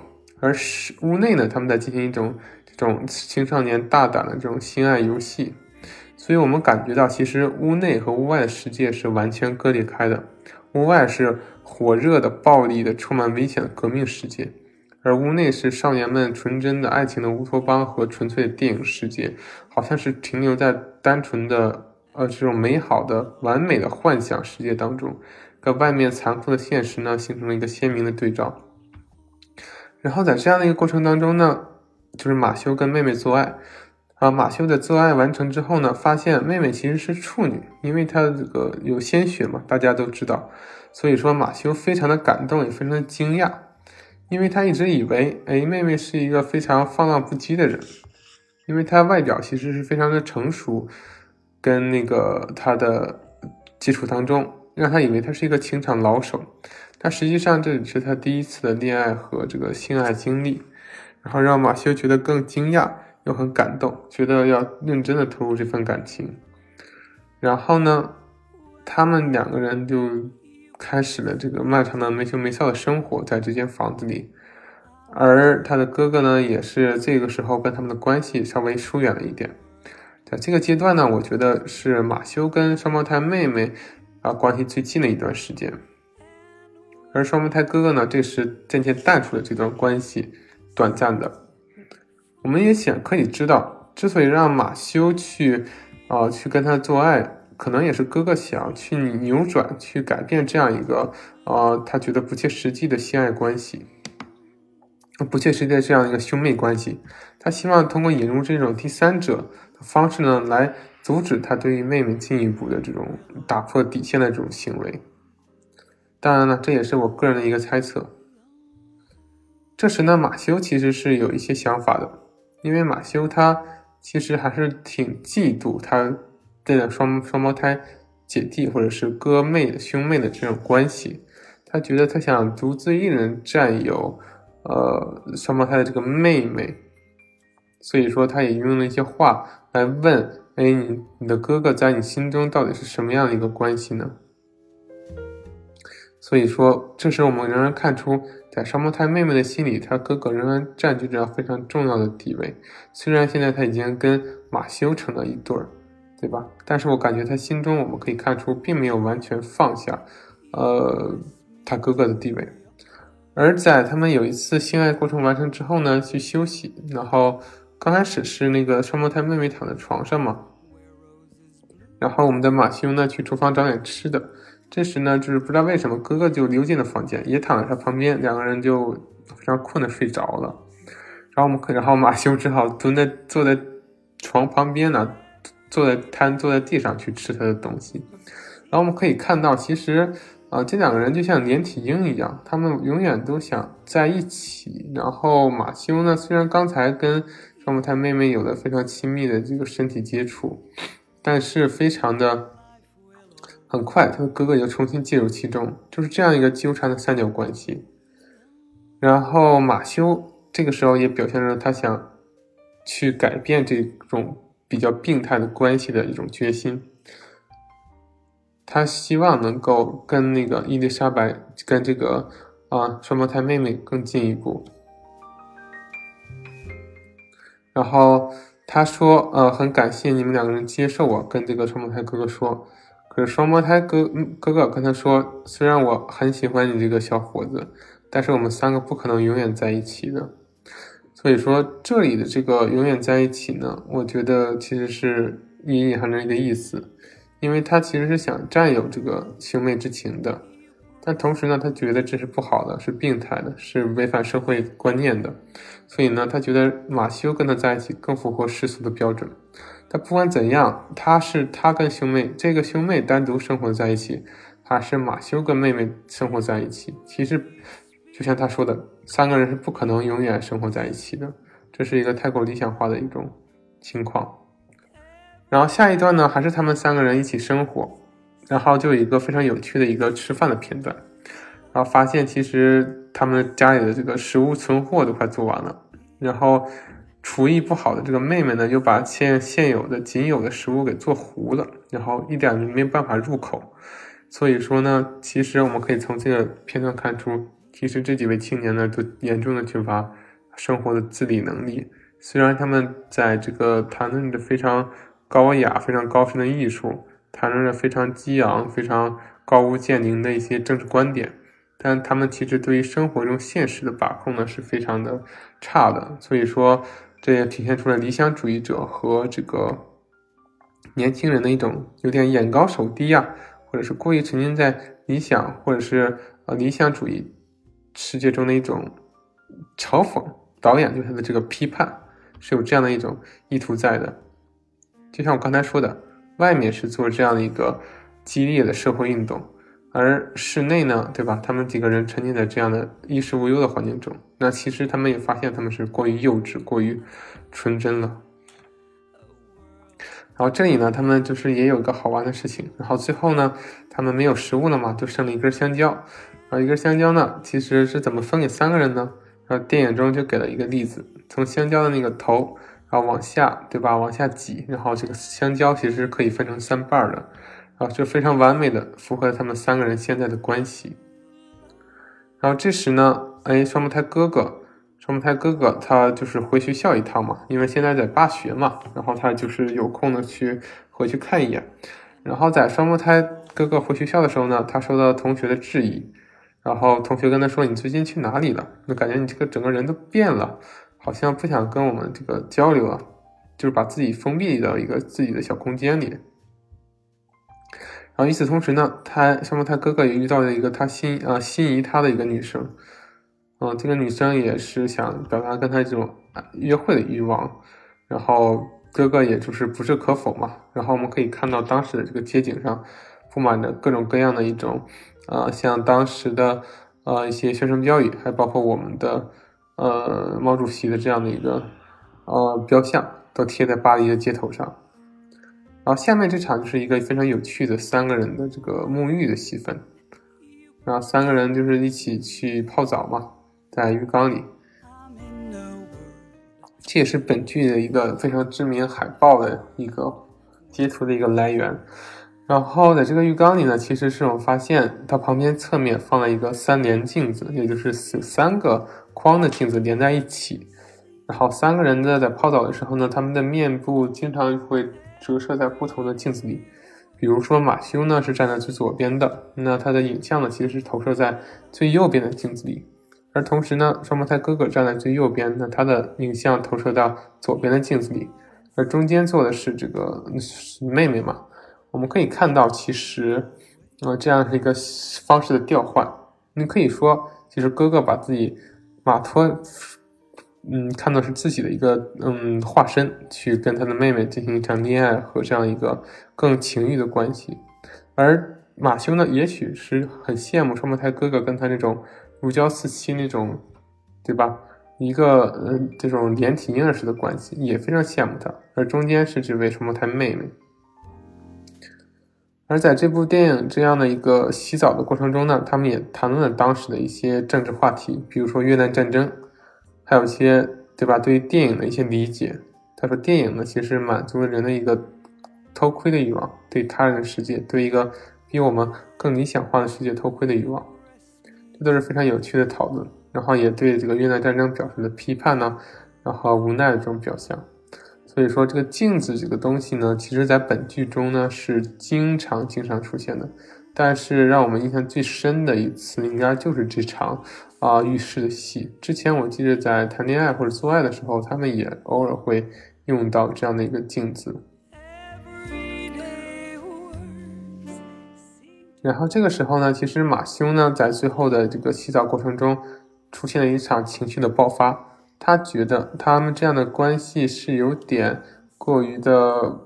而是屋内呢，他们在进行一种这种青少年大胆的这种性爱游戏，所以我们感觉到其实屋内和屋外的世界是完全割裂开的。屋外是火热的、暴力的、充满危险的革命世界，而屋内是少年们纯真的爱情的乌托邦和纯粹的电影世界，好像是停留在单纯的呃这种美好的、完美的幻想世界当中。跟外面残酷的现实呢，形成了一个鲜明的对照。然后在这样的一个过程当中呢，就是马修跟妹妹做爱啊。马修的做爱完成之后呢，发现妹妹其实是处女，因为她这个有鲜血嘛，大家都知道。所以说马修非常的感动，也非常的惊讶，因为他一直以为，哎，妹妹是一个非常放浪不羁的人，因为她外表其实是非常的成熟，跟那个他的基础当中。让他以为他是一个情场老手，但实际上这只是他第一次的恋爱和这个性爱经历，然后让马修觉得更惊讶，又很感动，觉得要认真的投入这份感情。然后呢，他们两个人就开始了这个漫长的没羞没臊的生活在这间房子里。而他的哥哥呢，也是这个时候跟他们的关系稍微疏远了一点。在这个阶段呢，我觉得是马修跟双胞胎妹妹啊关系最近的一段时间。而双胞胎哥哥呢，这时渐渐淡出了这段关系，短暂的。我们也想可以知道，之所以让马修去，啊，去跟他做爱，可能也是哥哥想去扭转、去改变这样一个，啊，他觉得不切实际的性爱关系，不切实际的这样一个兄妹关系。他希望通过引入这种第三者的方式呢，来阻止他对于妹妹进一步的这种打破底线的这种行为。当然了，这也是我个人的一个猜测。这时呢，马修其实是有一些想法的，因为马修他其实还是挺嫉妒他的双双胞胎姐弟或者是哥妹兄妹的这种关系，他觉得他想独自一人占有呃双胞胎的这个妹妹，所以说他也用了一些话来问：哎，你你的哥哥在你心中到底是什么样的一个关系呢？所以说，这时我们仍然看出，在双胞胎妹妹的心里，她哥哥仍然占据着非常重要的地位。虽然现在他已经跟马修成了一对儿，对吧？但是我感觉他心中，我们可以看出，并没有完全放下，呃，他哥哥的地位。而在他们有一次性爱过程完成之后呢，去休息，然后刚开始是那个双胞胎妹妹躺在床上嘛，然后我们的马修呢去厨房找点吃的。这时呢，就是不知道为什么哥哥就溜进了房间，也躺在他旁边，两个人就非常困的睡着了。然后我们可，然后马修只好蹲在坐在床旁边呢，坐在瘫坐在地上去吃他的东西。然后我们可以看到，其实啊，这两个人就像连体婴一样，他们永远都想在一起。然后马修呢，虽然刚才跟双胞胎妹妹有了非常亲密的这个身体接触，但是非常的。很快，他的哥哥就重新介入其中，就是这样一个纠缠的三角关系。然后马修这个时候也表现出他想去改变这种比较病态的关系的一种决心。他希望能够跟那个伊丽莎白，跟这个啊双胞胎妹妹更进一步。然后他说：“呃，很感谢你们两个人接受我，跟这个双胞胎哥哥说。”可是双胞胎哥哥哥跟他说：“虽然我很喜欢你这个小伙子，但是我们三个不可能永远在一起的。”所以说这里的这个“永远在一起”呢，我觉得其实是隐隐含着一个意思，因为他其实是想占有这个兄妹之情的，但同时呢，他觉得这是不好的，是病态的，是违反社会观念的，所以呢，他觉得马修跟他在一起更符合世俗的标准。但不管怎样，他是他跟兄妹这个兄妹单独生活在一起，还是马修跟妹妹生活在一起？其实，就像他说的，三个人是不可能永远生活在一起的，这是一个太过理想化的一种情况。然后下一段呢，还是他们三个人一起生活，然后就有一个非常有趣的一个吃饭的片段，然后发现其实他们家里的这个食物存货都快做完了，然后。厨艺不好的这个妹妹呢，又把现现有的仅有的食物给做糊了，然后一点没办法入口。所以说呢，其实我们可以从这个片段看出，其实这几位青年呢，都严重的缺乏生活的自理能力。虽然他们在这个谈论着非常高雅、非常高深的艺术，谈论着非常激昂、非常高屋建瓴的一些政治观点。但他们其实对于生活中现实的把控呢是非常的差的，所以说这也体现出了理想主义者和这个年轻人的一种有点眼高手低啊，或者是故意沉浸在理想或者是呃理想主义世界中的一种嘲讽。导演对他的这个批判是有这样的一种意图在的，就像我刚才说的，外面是做这样的一个激烈的社会运动。而室内呢，对吧？他们几个人沉浸在这样的衣食无忧的环境中，那其实他们也发现他们是过于幼稚、过于纯真了。然后这里呢，他们就是也有一个好玩的事情。然后最后呢，他们没有食物了嘛，就剩了一根香蕉。然后一根香蕉呢，其实是怎么分给三个人呢？然后电影中就给了一个例子：从香蕉的那个头然后往下，对吧？往下挤，然后这个香蕉其实是可以分成三瓣的，然后就非常完美的符合他们三个人现在的关系。然后这时呢，哎，双胞胎哥哥，双胞胎哥哥他就是回学校一趟嘛，因为现在在罢学嘛，然后他就是有空的去回去看一眼。然后在双胞胎哥哥回学校的时候呢，他受到同学的质疑，然后同学跟他说：“你最近去哪里了？就感觉你这个整个人都变了，好像不想跟我们这个交流了，就是把自己封闭到一个自己的小空间里。”然后与此同时呢，他上面他哥哥也遇到了一个他心啊心仪他的一个女生，嗯，这个女生也是想表达跟他这种约会的欲望，然后哥哥也就是不置可否嘛。然后我们可以看到当时的这个街景上，布满着各种各样的一种，啊，像当时的呃一些宣传标语，还包括我们的呃毛主席的这样的一个呃雕像，都贴在巴黎的街头上。然后下面这场就是一个非常有趣的三个人的这个沐浴的戏份，然后三个人就是一起去泡澡嘛，在浴缸里，这也是本剧的一个非常知名海报的一个截图的一个来源。然后在这个浴缸里呢，其实是我发现它旁边侧面放了一个三连镜子，也就是有三个框的镜子连在一起。然后三个人呢在泡澡的时候呢，他们的面部经常会。折射在不同的镜子里，比如说马修呢是站在最左边的，那他的影像呢其实是投射在最右边的镜子里，而同时呢双胞胎哥哥站在最右边，那他的影像投射到左边的镜子里，而中间坐的是这个妹妹嘛，我们可以看到其实，呃这样是一个方式的调换，你可以说其实哥哥把自己马托。嗯，看到是自己的一个嗯化身，去跟他的妹妹进行一场恋爱和这样一个更情欲的关系，而马修呢，也许是很羡慕双胞胎哥哥跟他那种如胶似漆那种，对吧？一个嗯这种连体婴儿式的关系，也非常羡慕他。而中间是这位双胞胎妹妹，而在这部电影这样的一个洗澡的过程中呢，他们也谈论了当时的一些政治话题，比如说越南战争。还有一些，对吧？对于电影的一些理解，他说电影呢，其实满足了人的一个偷窥的欲望，对他人的世界，对一个比我们更理想化的世界偷窥的欲望，这都是非常有趣的讨论。然后也对这个越南战争表示了批判呢，然后无奈的这种表象。所以说，这个镜子这个东西呢，其实在本剧中呢是经常经常出现的。但是让我们印象最深的一次，应该就是这场。啊，浴室的戏，之前我记得在谈恋爱或者做爱的时候，他们也偶尔会用到这样的一个镜子。然后这个时候呢，其实马修呢在最后的这个洗澡过程中，出现了一场情绪的爆发。他觉得他们这样的关系是有点过于的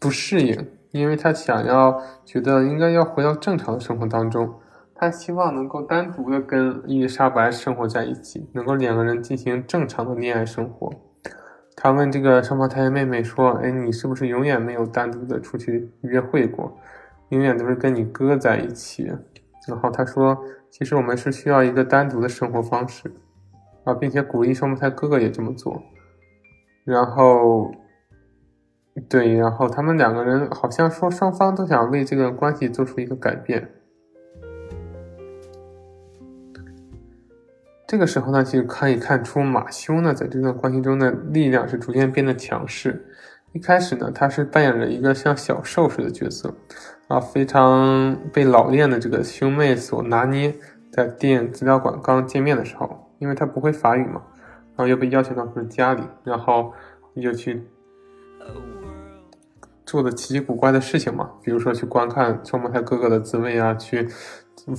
不适应，因为他想要觉得应该要回到正常的生活当中。他希望能够单独的跟伊丽莎白生活在一起，能够两个人进行正常的恋爱生活。他问这个双胞胎妹妹说：“哎，你是不是永远没有单独的出去约会过？永远都是跟你哥在一起？”然后他说：“其实我们是需要一个单独的生活方式啊，并且鼓励双胞胎哥哥也这么做。”然后，对，然后他们两个人好像说双方都想为这个关系做出一个改变。这个时候呢，就可以看出马修呢在这段关系中的力量是逐渐变得强势。一开始呢，他是扮演着一个像小兽似的角色，啊，非常被老练的这个兄妹所拿捏。在电影资料馆刚见面的时候，因为他不会法语嘛，然后又被邀请到他的家里，然后又去做的奇奇古怪的事情嘛，比如说去观看双胞胎哥哥的滋味啊，去。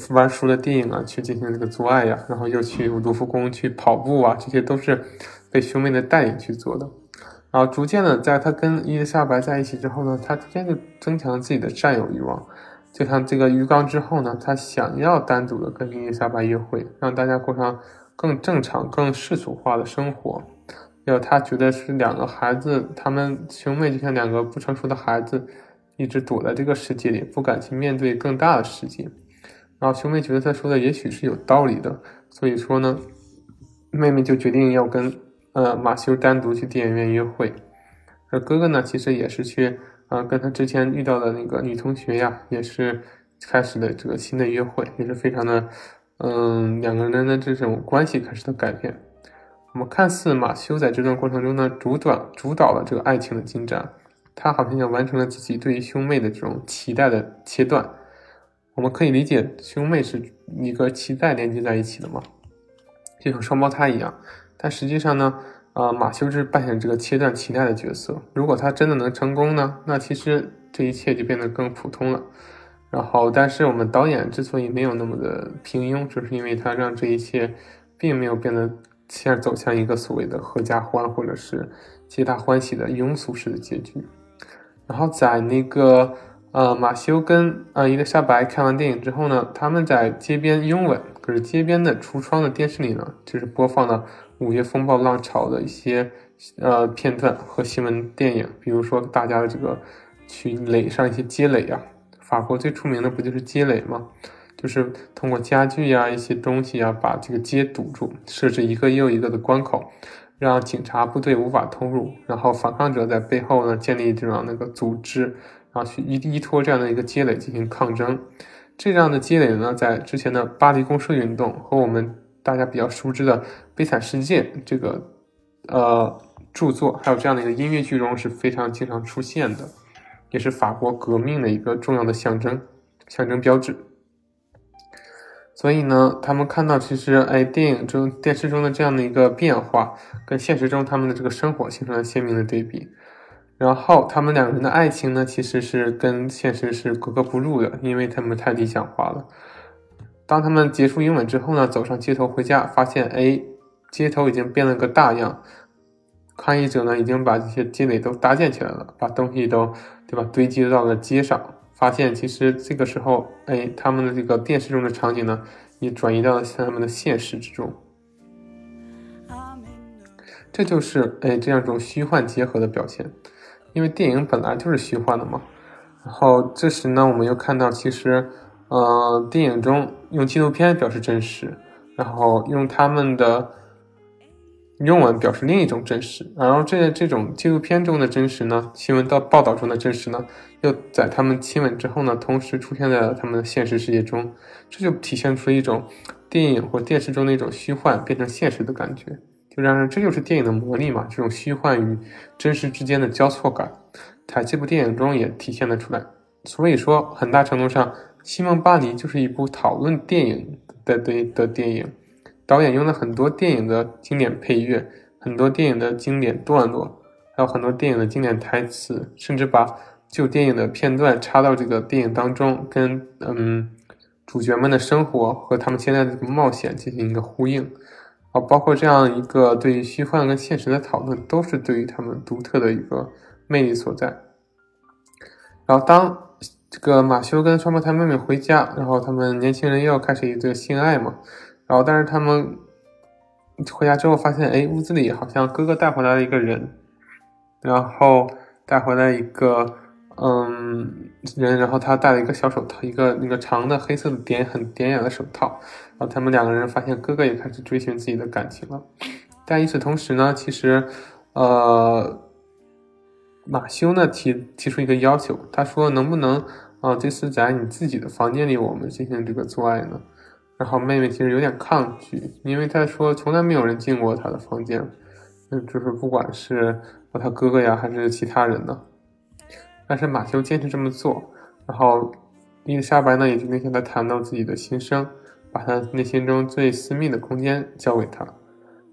玩书的电影啊，去进行这个做爱呀，然后又去卢浮宫去跑步啊，这些都是被兄妹的带领去做的。然后逐渐的，在他跟伊丽莎白在一起之后呢，他逐渐就增强了自己的占有欲望。就像这个鱼缸之后呢，他想要单独的跟伊丽莎白约会，让大家过上更正常、更世俗化的生活。要他觉得是两个孩子，他们兄妹就像两个不成熟的孩子，一直躲在这个世界里，不敢去面对更大的世界。然后兄妹觉得他说的也许是有道理的，所以说呢，妹妹就决定要跟呃马修单独去电影院约会，而哥哥呢，其实也是去啊跟他之前遇到的那个女同学呀，也是开始的这个新的约会，也是非常的，嗯，两个人的这种关系开始的改变。我们看似马修在这段过程中呢，主导主导了这个爱情的进展，他好像也完成了自己对于兄妹的这种期待的切断。我们可以理解，兄妹是一个脐带连接在一起的嘛，就像双胞胎一样。但实际上呢，呃，马修是扮演这个切断脐带的角色。如果他真的能成功呢，那其实这一切就变得更普通了。然后，但是我们导演之所以没有那么的平庸，就是因为他让这一切并没有变得。像走向一个所谓的合家欢，或者是皆大欢喜的庸俗式的结局。然后在那个呃马修跟呃伊丽莎白看完电影之后呢，他们在街边拥吻。可是街边的橱窗的电视里呢，就是播放了五月风暴浪潮的一些呃片段和新闻电影，比如说大家的这个去垒上一些积累啊。法国最出名的不就是街垒吗？就是通过家具呀、一些东西啊，把这个街堵住，设置一个又一个的关口，让警察部队无法通入。然后反抗者在背后呢，建立这样那个组织，然后去依依托这样的一个街垒进行抗争。这样的积累呢，在之前的巴黎公社运动和我们大家比较熟知的《悲惨世界》这个呃著作，还有这样的一个音乐剧中是非常经常出现的，也是法国革命的一个重要的象征、象征标志。所以呢，他们看到其实，哎，电影中、电视中的这样的一个变化，跟现实中他们的这个生活形成了鲜明的对比。然后，他们两个人的爱情呢，其实是跟现实是格格不入的，因为他们太理想化了。当他们结束拥吻之后呢，走上街头回家，发现，哎，街头已经变了个大样。抗议者呢，已经把这些积累都搭建起来了，把东西都，对吧，堆积到了街上。发现其实这个时候，哎，他们的这个电视中的场景呢，也转移到了他们的现实之中。这就是哎这样一种虚幻结合的表现，因为电影本来就是虚幻的嘛。然后这时呢，我们又看到其实，呃，电影中用纪录片表示真实，然后用他们的。用文表示另一种真实，然后这这种纪录片中的真实呢，新闻到报道中的真实呢，又在他们亲吻之后呢，同时出现在了他们的现实世界中，这就体现出一种电影或电视中的一种虚幻变成现实的感觉，就让人这就是电影的魔力嘛，这种虚幻与真实之间的交错感，在这部电影中也体现了出来。所以说，很大程度上，《西蒙巴黎》就是一部讨论电影的的的电影。导演用了很多电影的经典配乐，很多电影的经典段落，还有很多电影的经典台词，甚至把旧电影的片段插到这个电影当中，跟嗯主角们的生活和他们现在的这个冒险进行一个呼应啊，包括这样一个对于虚幻跟现实的讨论，都是对于他们独特的一个魅力所在。然后当这个马修跟双胞胎妹妹回家，然后他们年轻人又要开始一个性爱嘛。然后，但是他们回家之后发现，哎，屋子里好像哥哥带回来了一个人，然后带回来一个嗯人，然后他戴了一个小手套，一个那个长的黑色的点很典雅的手套。然后他们两个人发现哥哥也开始追寻自己的感情了。但与此同时呢，其实呃马修呢提提出一个要求，他说能不能啊这次在你自己的房间里我们进行这个做爱呢？然后妹妹其实有点抗拒，因为她说从来没有人进过她的房间，嗯，就是不管是她哥哥呀还是其他人呢。但是马修坚持这么做，然后伊丽莎白呢也决定向他谈到自己的心声，把他内心中最私密的空间交给他。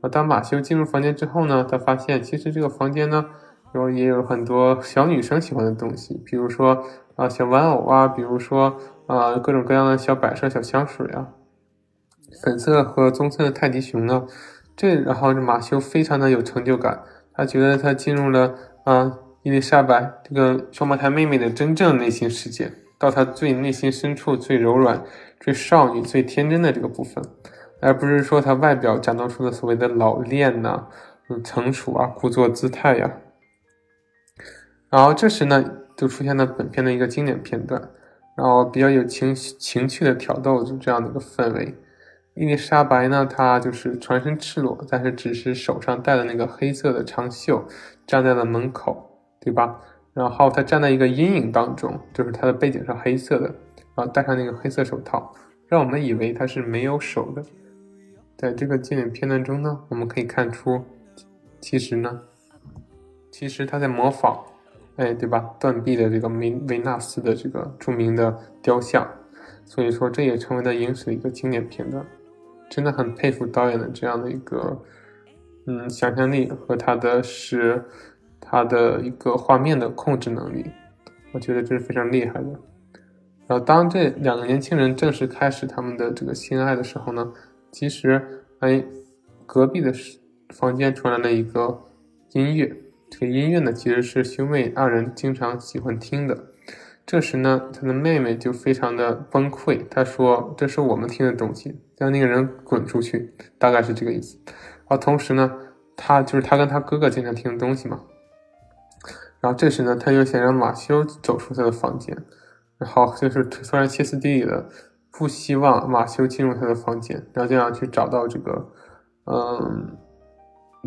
而当马修进入房间之后呢，他发现其实这个房间呢，然后也有很多小女生喜欢的东西，比如说啊小玩偶啊，比如说啊各种各样的小摆设、小香水啊。粉色和棕色的泰迪熊呢？这然后马修非常的有成就感，他觉得他进入了啊伊丽莎白这个双胞胎妹妹的真正内心世界，到她最内心深处最柔软、最少女、最天真的这个部分，而不是说她外表展露出的所谓的老练呐、嗯成熟啊、故作姿态呀。然后这时呢，就出现了本片的一个经典片段，然后比较有情情趣的挑逗，就这样的一个氛围。伊丽莎白呢，她就是全身赤裸，但是只是手上戴的那个黑色的长袖，站在了门口，对吧？然后她站在一个阴影当中，就是她的背景是黑色的，然后戴上那个黑色手套，让我们以为她是没有手的。在这个经典片段中呢，我们可以看出，其实呢，其实她在模仿，哎，对吧？断臂的这个维维纳斯的这个著名的雕像，所以说这也成为了影史的一个经典片段。真的很佩服导演的这样的一个，嗯，想象力和他的是他的一个画面的控制能力，我觉得这是非常厉害的。然后当这两个年轻人正式开始他们的这个性爱的时候呢，其实哎，隔壁的房间传来了一个音乐，这个音乐呢其实是兄妹二人经常喜欢听的。这时呢，他的妹妹就非常的崩溃。她说：“这是我们听的东西，让那个人滚出去。”大概是这个意思。然后同时呢，他就是他跟他哥哥经常听的东西嘛。然后这时呢，他又想让马修走出他的房间，然后就是突然歇斯底里的不希望马修进入他的房间，然后就想去找到这个，嗯。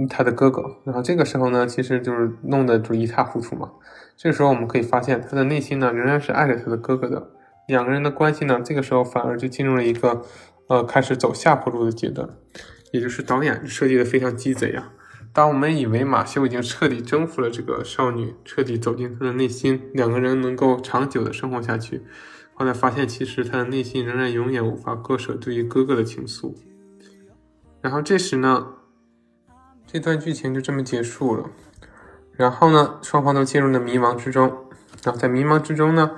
他的哥哥，然后这个时候呢，其实就是弄得就一塌糊涂嘛。这时候我们可以发现，他的内心呢仍然是爱着他的哥哥的。两个人的关系呢，这个时候反而就进入了一个，呃，开始走下坡路的阶段。也就是导演设计的非常鸡贼啊。当我们以为马修已经彻底征服了这个少女，彻底走进她的内心，两个人能够长久的生活下去，后来发现其实他的内心仍然永远无法割舍对于哥哥的情愫。然后这时呢。这段剧情就这么结束了，然后呢，双方都进入了迷茫之中。然后在迷茫之中呢，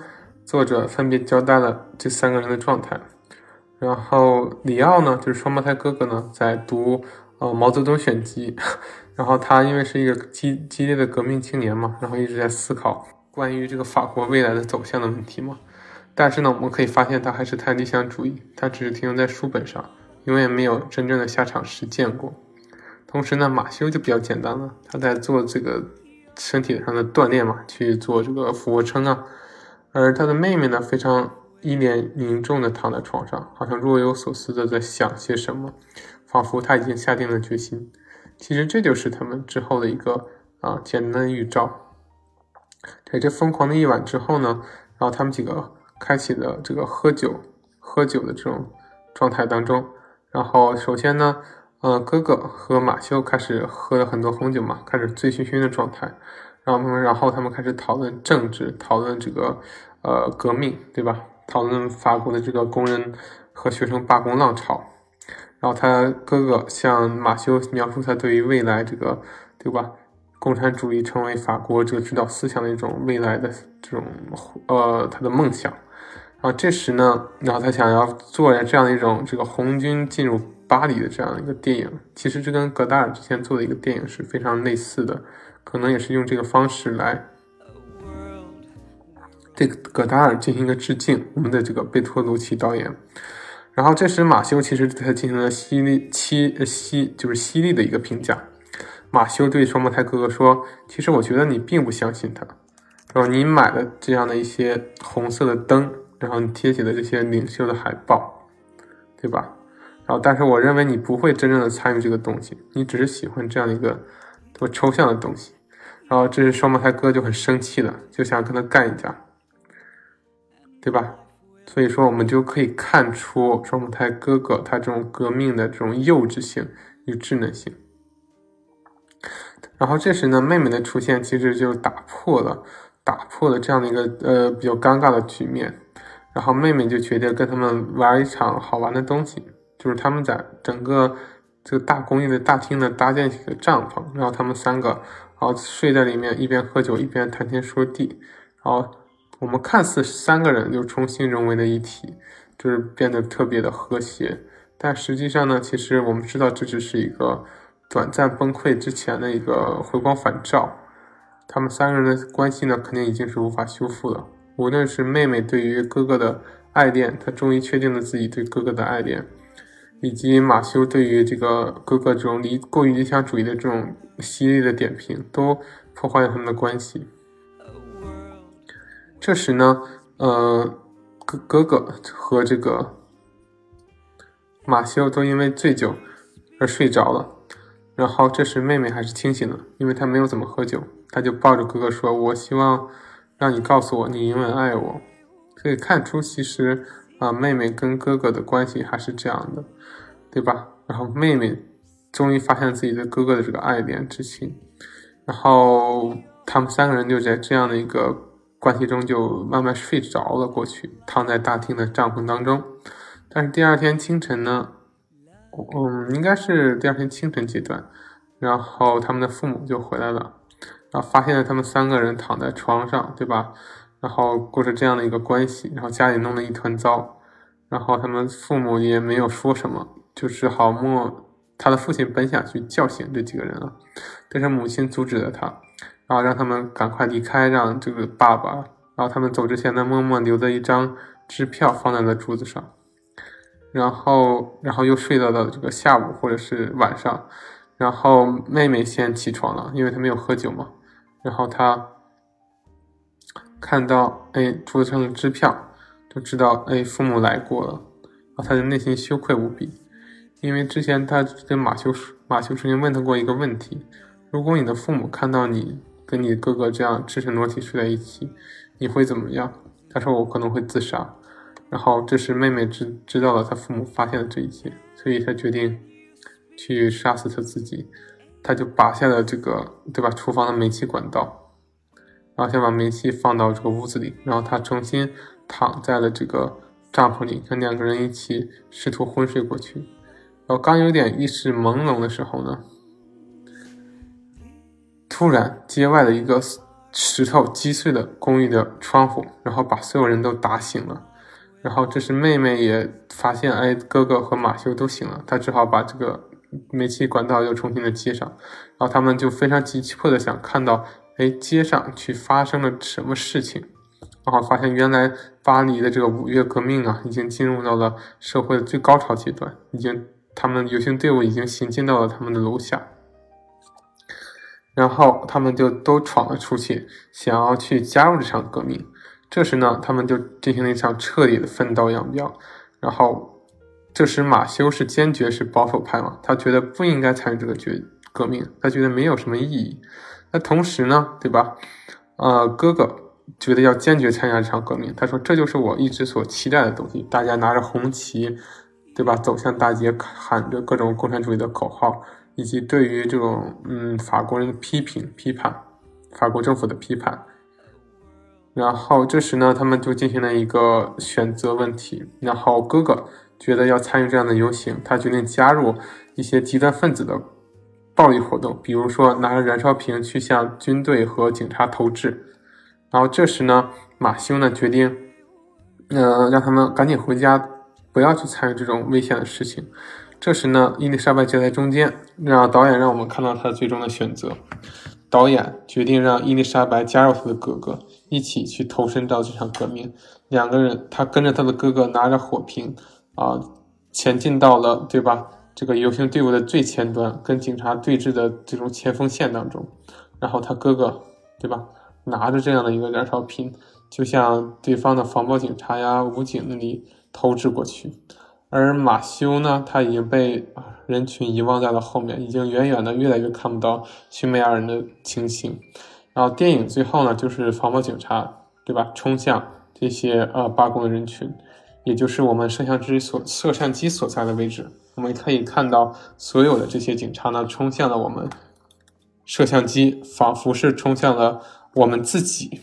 作者分别交代了这三个人的状态。然后里奥呢，就是双胞胎哥哥呢，在读呃毛泽东选集。然后他因为是一个激激烈的革命青年嘛，然后一直在思考关于这个法国未来的走向的问题嘛。但是呢，我们可以发现他还是太理想主义，他只是停留在书本上，永远没有真正的下场实践过。同时呢，马修就比较简单了，他在做这个身体上的锻炼嘛，去做这个俯卧撑啊。而他的妹妹呢，非常一脸凝重的躺在床上，好像若有所思的在想些什么，仿佛他已经下定了决心。其实这就是他们之后的一个啊简单预兆。在这疯狂的一晚之后呢，然后他们几个开启了这个喝酒、喝酒的这种状态当中。然后首先呢。呃，哥哥和马修开始喝了很多红酒嘛，开始醉醺醺的状态。然后他们，然后他们开始讨论政治，讨论这个呃革命，对吧？讨论法国的这个工人和学生罢工浪潮。然后他哥哥向马修描述他对于未来这个，对吧？共产主义成为法国这个指导思想的一种未来的这种呃他的梦想。然后这时呢，然后他想要做这样一种这个红军进入。巴黎的这样一个电影，其实这跟戈达尔之前做的一个电影是非常类似的，可能也是用这个方式来对戈达尔进行一个致敬。我们的这个贝托鲁奇导演，然后这时马修其实对他进行了犀利、犀犀就是犀利的一个评价。马修对双胞胎哥哥说：“其实我觉得你并不相信他，然后你买了这样的一些红色的灯，然后你贴起了这些领袖的海报，对吧？”然后，但是我认为你不会真正的参与这个东西，你只是喜欢这样一个多抽象的东西。然后，这是双胞胎哥就很生气了，就想跟他干一架，对吧？所以说，我们就可以看出双胞胎哥哥他这种革命的这种幼稚性与稚嫩性。然后这时呢，妹妹的出现其实就打破了打破了这样的一个呃比较尴尬的局面。然后妹妹就决定跟他们玩一场好玩的东西。就是他们在整个这个大公寓的大厅呢搭建起了帐篷，然后他们三个然后睡在里面，一边喝酒一边谈天说地。然后我们看似三个人就重新融为了一体，就是变得特别的和谐。但实际上呢，其实我们知道这只是一个短暂崩溃之前的一个回光返照。他们三个人的关系呢，肯定已经是无法修复了。无论是妹妹对于哥哥的爱恋，她终于确定了自己对哥哥的爱恋。以及马修对于这个哥哥这种理过于理想主义的这种犀利的点评，都破坏了他们的关系。这时呢，呃，哥哥和这个马修都因为醉酒而睡着了。然后这时妹妹还是清醒的，因为她没有怎么喝酒，她就抱着哥哥说：“我希望让你告诉我你永远爱我。”可以看出，其实啊，妹妹跟哥哥的关系还是这样的，对吧？然后妹妹终于发现自己对哥哥的这个爱恋之情，然后他们三个人就在这样的一个关系中就慢慢睡着了过去，躺在大厅的帐篷当中。但是第二天清晨呢？嗯，应该是第二天清晨阶段，然后他们的父母就回来了，然后发现了他们三个人躺在床上，对吧？然后过着这样的一个关系，然后家里弄得一团糟，然后他们父母也没有说什么，就只好默。他的父亲本想去叫醒这几个人了，但是母亲阻止了他，然后让他们赶快离开，让这个爸爸，然后他们走之前呢，默默留了一张支票放在了桌子上。然后，然后又睡到了这个下午或者是晚上，然后妹妹先起床了，因为她没有喝酒嘛。然后她看到哎桌子上的支票，就知道哎父母来过了，然后她的内心羞愧无比，因为之前他跟马修马修曾经问他过一个问题：如果你的父母看到你跟你哥哥这样赤身裸体睡在一起，你会怎么样？他说我可能会自杀。然后这时妹妹知知道了他父母发现了这一切，所以他决定去杀死他自己。他就拔下了这个，对吧？厨房的煤气管道，然后先把煤气放到这个屋子里，然后他重新躺在了这个帐篷里，跟两个人一起试图昏睡过去。然后刚有点意识朦胧的时候呢，突然街外的一个石头击碎了公寓的窗户，然后把所有人都打醒了。然后这时妹妹也发现，哎，哥哥和马修都醒了，她只好把这个煤气管道又重新的接上。然后他们就非常急迫的想看到，哎，街上去发生了什么事情。然后发现原来巴黎的这个五月革命啊，已经进入到了社会的最高潮阶段，已经他们游行队伍已经行进到了他们的楼下。然后他们就都闯了出去，想要去加入这场革命。这时呢，他们就进行了一场彻底的分道扬镳。然后，这时马修是坚决是保守派嘛，他觉得不应该参与这个决革命，他觉得没有什么意义。那同时呢，对吧？呃，哥哥觉得要坚决参加这场革命，他说这就是我一直所期待的东西。大家拿着红旗，对吧？走向大街，喊着各种共产主义的口号，以及对于这种嗯法国人的批评、批判，法国政府的批判。然后这时呢，他们就进行了一个选择问题。然后哥哥觉得要参与这样的游行，他决定加入一些极端分子的暴力活动，比如说拿着燃烧瓶去向军队和警察投掷。然后这时呢，马修呢决定，呃，让他们赶紧回家，不要去参与这种危险的事情。这时呢，伊丽莎白就在中间，让导演让我们看到他最终的选择。导演决定让伊丽莎白加入他的哥哥，一起去投身到这场革命。两个人，他跟着他的哥哥拿着火瓶，啊，前进到了，对吧？这个游行队伍的最前端，跟警察对峙的这种前锋线当中。然后他哥哥，对吧？拿着这样的一个燃烧瓶，就向对方的防暴警察呀、武警那里投掷过去。而马修呢，他已经被人群遗忘在了后面，已经远远的越来越看不到兄妹二人的情形。然后电影最后呢，就是防暴警察，对吧？冲向这些呃罢工的人群，也就是我们摄像机所摄像机所在的位置。我们可以看到所有的这些警察呢，冲向了我们摄像机，仿佛是冲向了我们自己。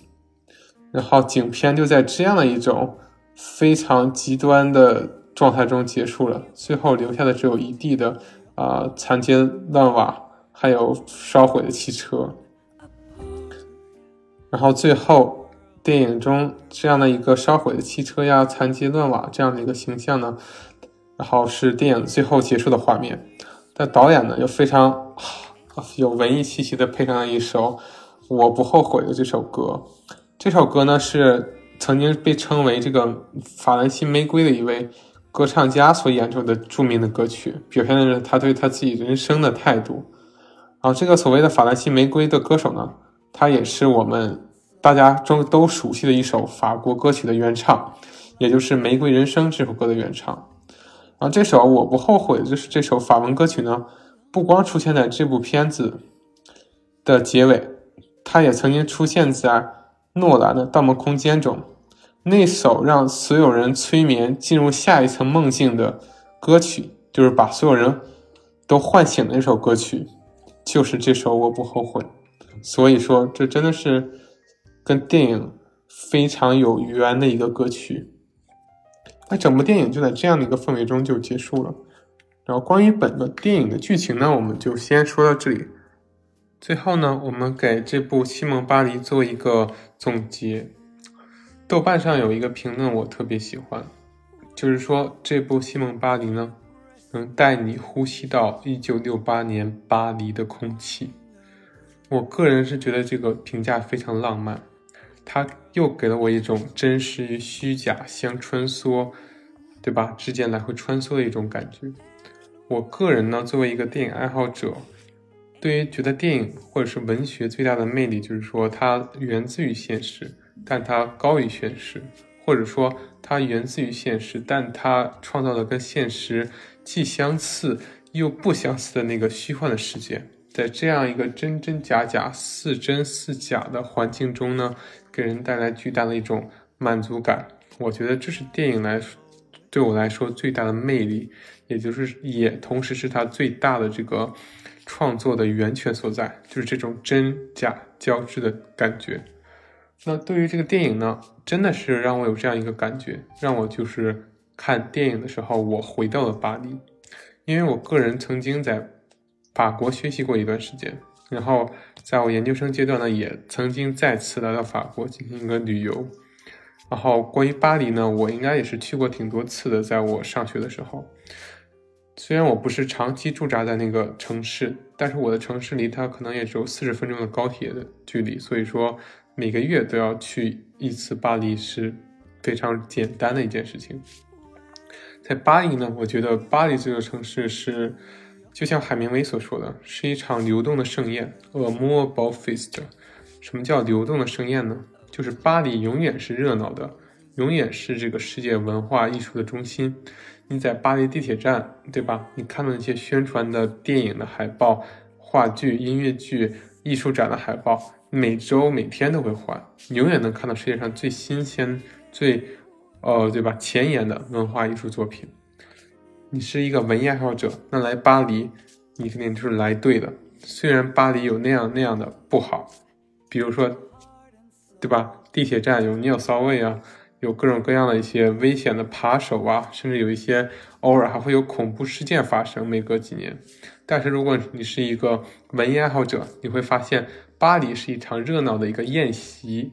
然后影片就在这样的一种非常极端的。状态中结束了，最后留下的只有一地的啊残街烂瓦，还有烧毁的汽车。然后最后电影中这样的一个烧毁的汽车呀、残街乱瓦这样的一个形象呢，然后是电影最后结束的画面。但导演呢又非常 有文艺气息的配上了一首《我不后悔》的这首歌。这首歌呢是曾经被称为这个法兰西玫瑰的一位。歌唱家所演奏的著名的歌曲，表现的是他对他自己人生的态度。然后，这个所谓的法兰西玫瑰的歌手呢，他也是我们大家中都熟悉的一首法国歌曲的原唱，也就是《玫瑰人生》这首歌的原唱。啊，这首我不后悔，就是这首法文歌曲呢，不光出现在这部片子的结尾，它也曾经出现在诺兰的《盗梦空间》中。那首让所有人催眠进入下一层梦境的歌曲，就是把所有人都唤醒的一首歌曲，就是这首《我不后悔》。所以说，这真的是跟电影非常有缘的一个歌曲。那整部电影就在这样的一个氛围中就结束了。然后，关于本个电影的剧情呢，我们就先说到这里。最后呢，我们给这部《西蒙巴黎》做一个总结。豆瓣上有一个评论我特别喜欢，就是说这部《西蒙巴黎》呢，能带你呼吸到1968年巴黎的空气。我个人是觉得这个评价非常浪漫，它又给了我一种真实与虚假相穿梭，对吧？之间来回穿梭的一种感觉。我个人呢，作为一个电影爱好者，对于觉得电影或者是文学最大的魅力，就是说它源自于现实。但它高于现实，或者说它源自于现实，但它创造了跟现实既相似又不相似的那个虚幻的世界。在这样一个真真假假、似真似假的环境中呢，给人带来巨大的一种满足感。我觉得这是电影来对我来说最大的魅力，也就是也同时是它最大的这个创作的源泉所在，就是这种真假交织的感觉。那对于这个电影呢，真的是让我有这样一个感觉，让我就是看电影的时候，我回到了巴黎，因为我个人曾经在法国学习过一段时间，然后在我研究生阶段呢，也曾经再次来到法国进行一个旅游。然后关于巴黎呢，我应该也是去过挺多次的，在我上学的时候，虽然我不是长期驻扎在那个城市，但是我的城市离它可能也只有四十分钟的高铁的距离，所以说。每个月都要去一次巴黎是非常简单的一件事情。在巴黎呢，我觉得巴黎这个城市是，就像海明威所说的，是一场流动的盛宴，a more b o f e s t 什么叫流动的盛宴呢？就是巴黎永远是热闹的，永远是这个世界文化艺术的中心。你在巴黎地铁站，对吧？你看到那些宣传的电影的海报、话剧、音乐剧、艺术展的海报。每周每天都会换，你永远能看到世界上最新鲜、最，呃，对吧？前沿的文化艺术作品。你是一个文艺爱好者，那来巴黎，你肯定就是来对的。虽然巴黎有那样那样的不好，比如说，对吧？地铁站有尿骚味啊，有各种各样的一些危险的扒手啊，甚至有一些偶尔还会有恐怖事件发生，每隔几年。但是如果你是一个文艺爱好者，你会发现。巴黎是一场热闹的一个宴席，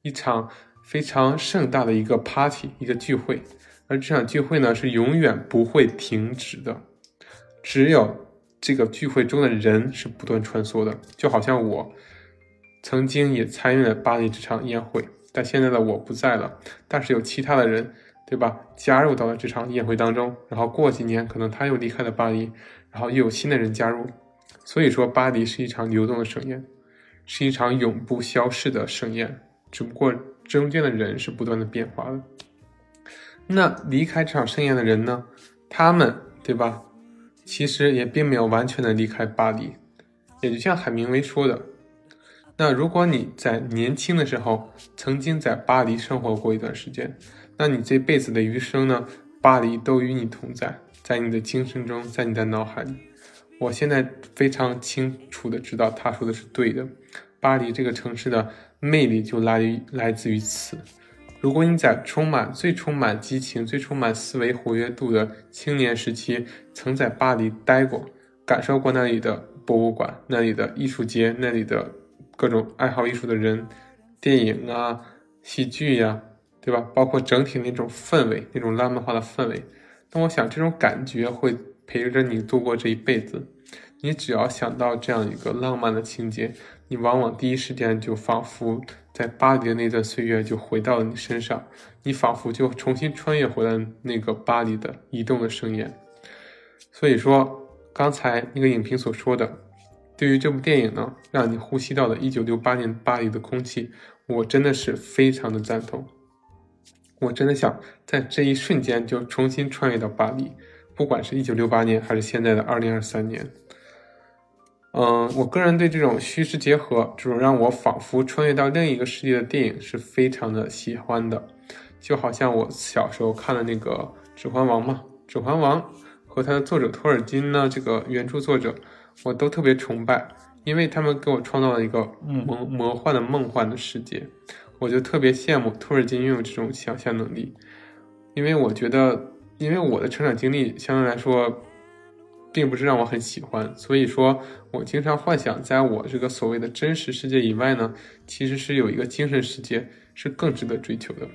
一场非常盛大的一个 party，一个聚会。而这场聚会呢，是永远不会停止的，只有这个聚会中的人是不断穿梭的。就好像我曾经也参与了巴黎这场宴会，但现在的我不在了，但是有其他的人，对吧？加入到了这场宴会当中，然后过几年可能他又离开了巴黎，然后又有新的人加入。所以说，巴黎是一场流动的盛宴。是一场永不消逝的盛宴，只不过中间的人是不断的变化的。那离开这场盛宴的人呢？他们对吧？其实也并没有完全的离开巴黎。也就像海明威说的，那如果你在年轻的时候曾经在巴黎生活过一段时间，那你这辈子的余生呢？巴黎都与你同在，在你的精神中，在你的脑海里。我现在非常清楚的知道，他说的是对的。巴黎这个城市的魅力就来于来自于此。如果你在充满最充满激情、最充满思维活跃度的青年时期，曾在巴黎待过，感受过那里的博物馆、那里的艺术街、那里的各种爱好艺术的人、电影啊、戏剧呀，对吧？包括整体那种氛围、那种浪漫化的氛围，那我想这种感觉会。陪着你度过这一辈子，你只要想到这样一个浪漫的情节，你往往第一时间就仿佛在巴黎的那段岁月就回到了你身上，你仿佛就重新穿越回了那个巴黎的移动的盛宴。所以说，刚才那个影评所说的，对于这部电影呢，让你呼吸到了1968年巴黎的空气，我真的是非常的赞同。我真的想在这一瞬间就重新穿越到巴黎。不管是一九六八年还是现在的二零二三年。嗯，我个人对这种虚实结合、这种让我仿佛穿越到另一个世界的电影是非常的喜欢的，就好像我小时候看的那个《指环王》嘛，《指环王》和它的作者托尔金呢，这个原著作者，我都特别崇拜，因为他们给我创造了一个魔魔幻的梦幻的世界，我就特别羡慕托尔金拥有这种想象能力，因为我觉得，因为我的成长经历相对来说。并不是让我很喜欢，所以说我经常幻想，在我这个所谓的真实世界以外呢，其实是有一个精神世界是更值得追求的。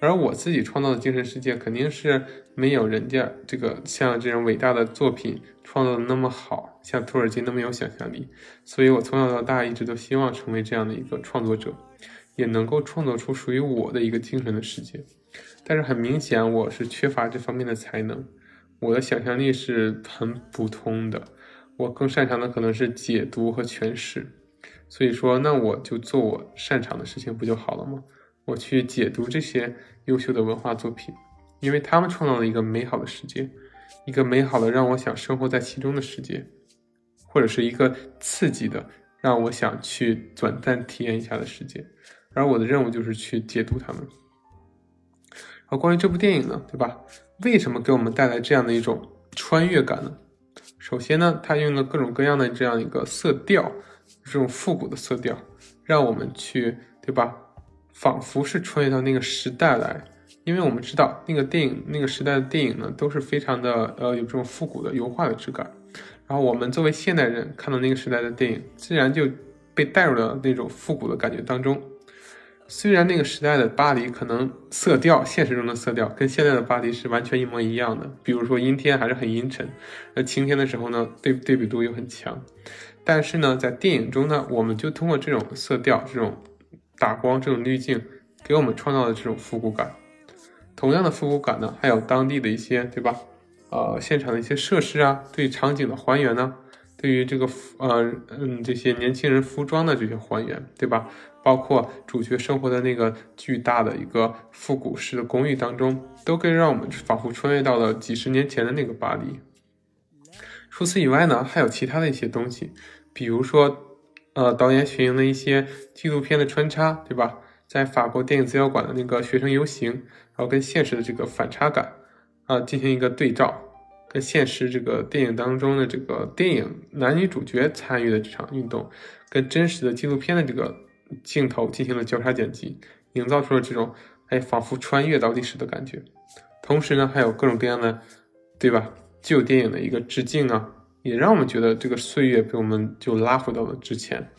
而我自己创造的精神世界，肯定是没有人家这个像这种伟大的作品创造的那么好，像托尔金那么有想象力。所以我从小到大一直都希望成为这样的一个创作者，也能够创作出属于我的一个精神的世界。但是很明显，我是缺乏这方面的才能。我的想象力是很普通的，我更擅长的可能是解读和诠释，所以说，那我就做我擅长的事情不就好了吗？我去解读这些优秀的文化作品，因为他们创造了一个美好的世界，一个美好的让我想生活在其中的世界，或者是一个刺激的让我想去短暂体验一下的世界，而我的任务就是去解读他们。而关于这部电影呢，对吧？为什么给我们带来这样的一种穿越感呢？首先呢，它用了各种各样的这样一个色调，这种复古的色调，让我们去，对吧？仿佛是穿越到那个时代来，因为我们知道那个电影那个时代的电影呢，都是非常的呃有这种复古的油画的质感。然后我们作为现代人看到那个时代的电影，自然就被带入了那种复古的感觉当中。虽然那个时代的巴黎可能色调，现实中的色调跟现在的巴黎是完全一模一样的。比如说阴天还是很阴沉，而晴天的时候呢，对对比度又很强。但是呢，在电影中呢，我们就通过这种色调、这种打光、这种滤镜，给我们创造了这种复古感。同样的复古感呢，还有当地的一些，对吧？呃，现场的一些设施啊，对场景的还原呢，对于这个呃嗯这些年轻人服装的这些还原，对吧？包括主角生活的那个巨大的一个复古式的公寓当中，都可以让我们仿佛穿越到了几十年前的那个巴黎。除此以外呢，还有其他的一些东西，比如说，呃，导演选用的一些纪录片的穿插，对吧？在法国电影资料馆的那个学生游行，然后跟现实的这个反差感，啊，进行一个对照，跟现实这个电影当中的这个电影男女主角参与的这场运动，跟真实的纪录片的这个。镜头进行了交叉剪辑，营造出了这种哎，仿佛穿越到历史的感觉。同时呢，还有各种各样的，对吧？旧电影的一个致敬啊，也让我们觉得这个岁月被我们就拉回到了之前。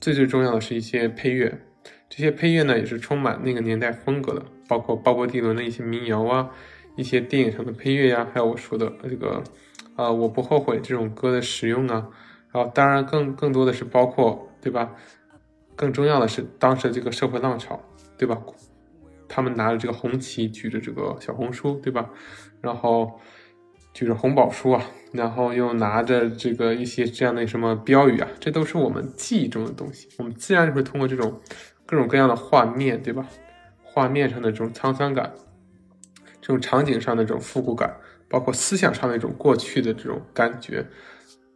最最重要的是一些配乐，这些配乐呢也是充满那个年代风格的，包括鲍勃迪伦的一些民谣啊，一些电影上的配乐呀，还有我说的这个啊，我不后悔这种歌的使用啊。然后当然更更多的是包括，对吧？更重要的是，当时这个社会浪潮，对吧？他们拿着这个红旗，举着这个小红书，对吧？然后举着红宝书啊，然后又拿着这个一些这样的什么标语啊，这都是我们记忆中的东西。我们自然就会通过这种各种各样的画面，对吧？画面上的这种沧桑感，这种场景上的这种复古感，包括思想上的一种过去的这种感觉，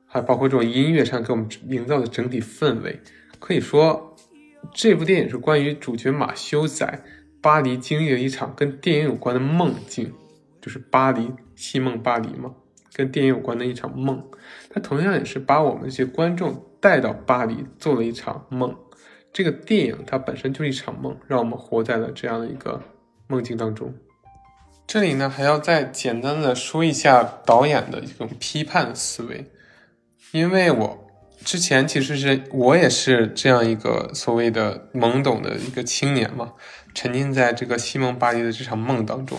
还包括这种音乐上给我们营造的整体氛围，可以说。这部电影是关于主角马修在巴黎经历了一场跟电影有关的梦境，就是巴黎戏梦巴黎嘛，跟电影有关的一场梦。他同样也是把我们这些观众带到巴黎做了一场梦。这个电影它本身就是一场梦，让我们活在了这样的一个梦境当中。这里呢，还要再简单的说一下导演的一种批判思维，因为我。之前其实是我也是这样一个所谓的懵懂的一个青年嘛，沉浸在这个西蒙巴黎的这场梦当中。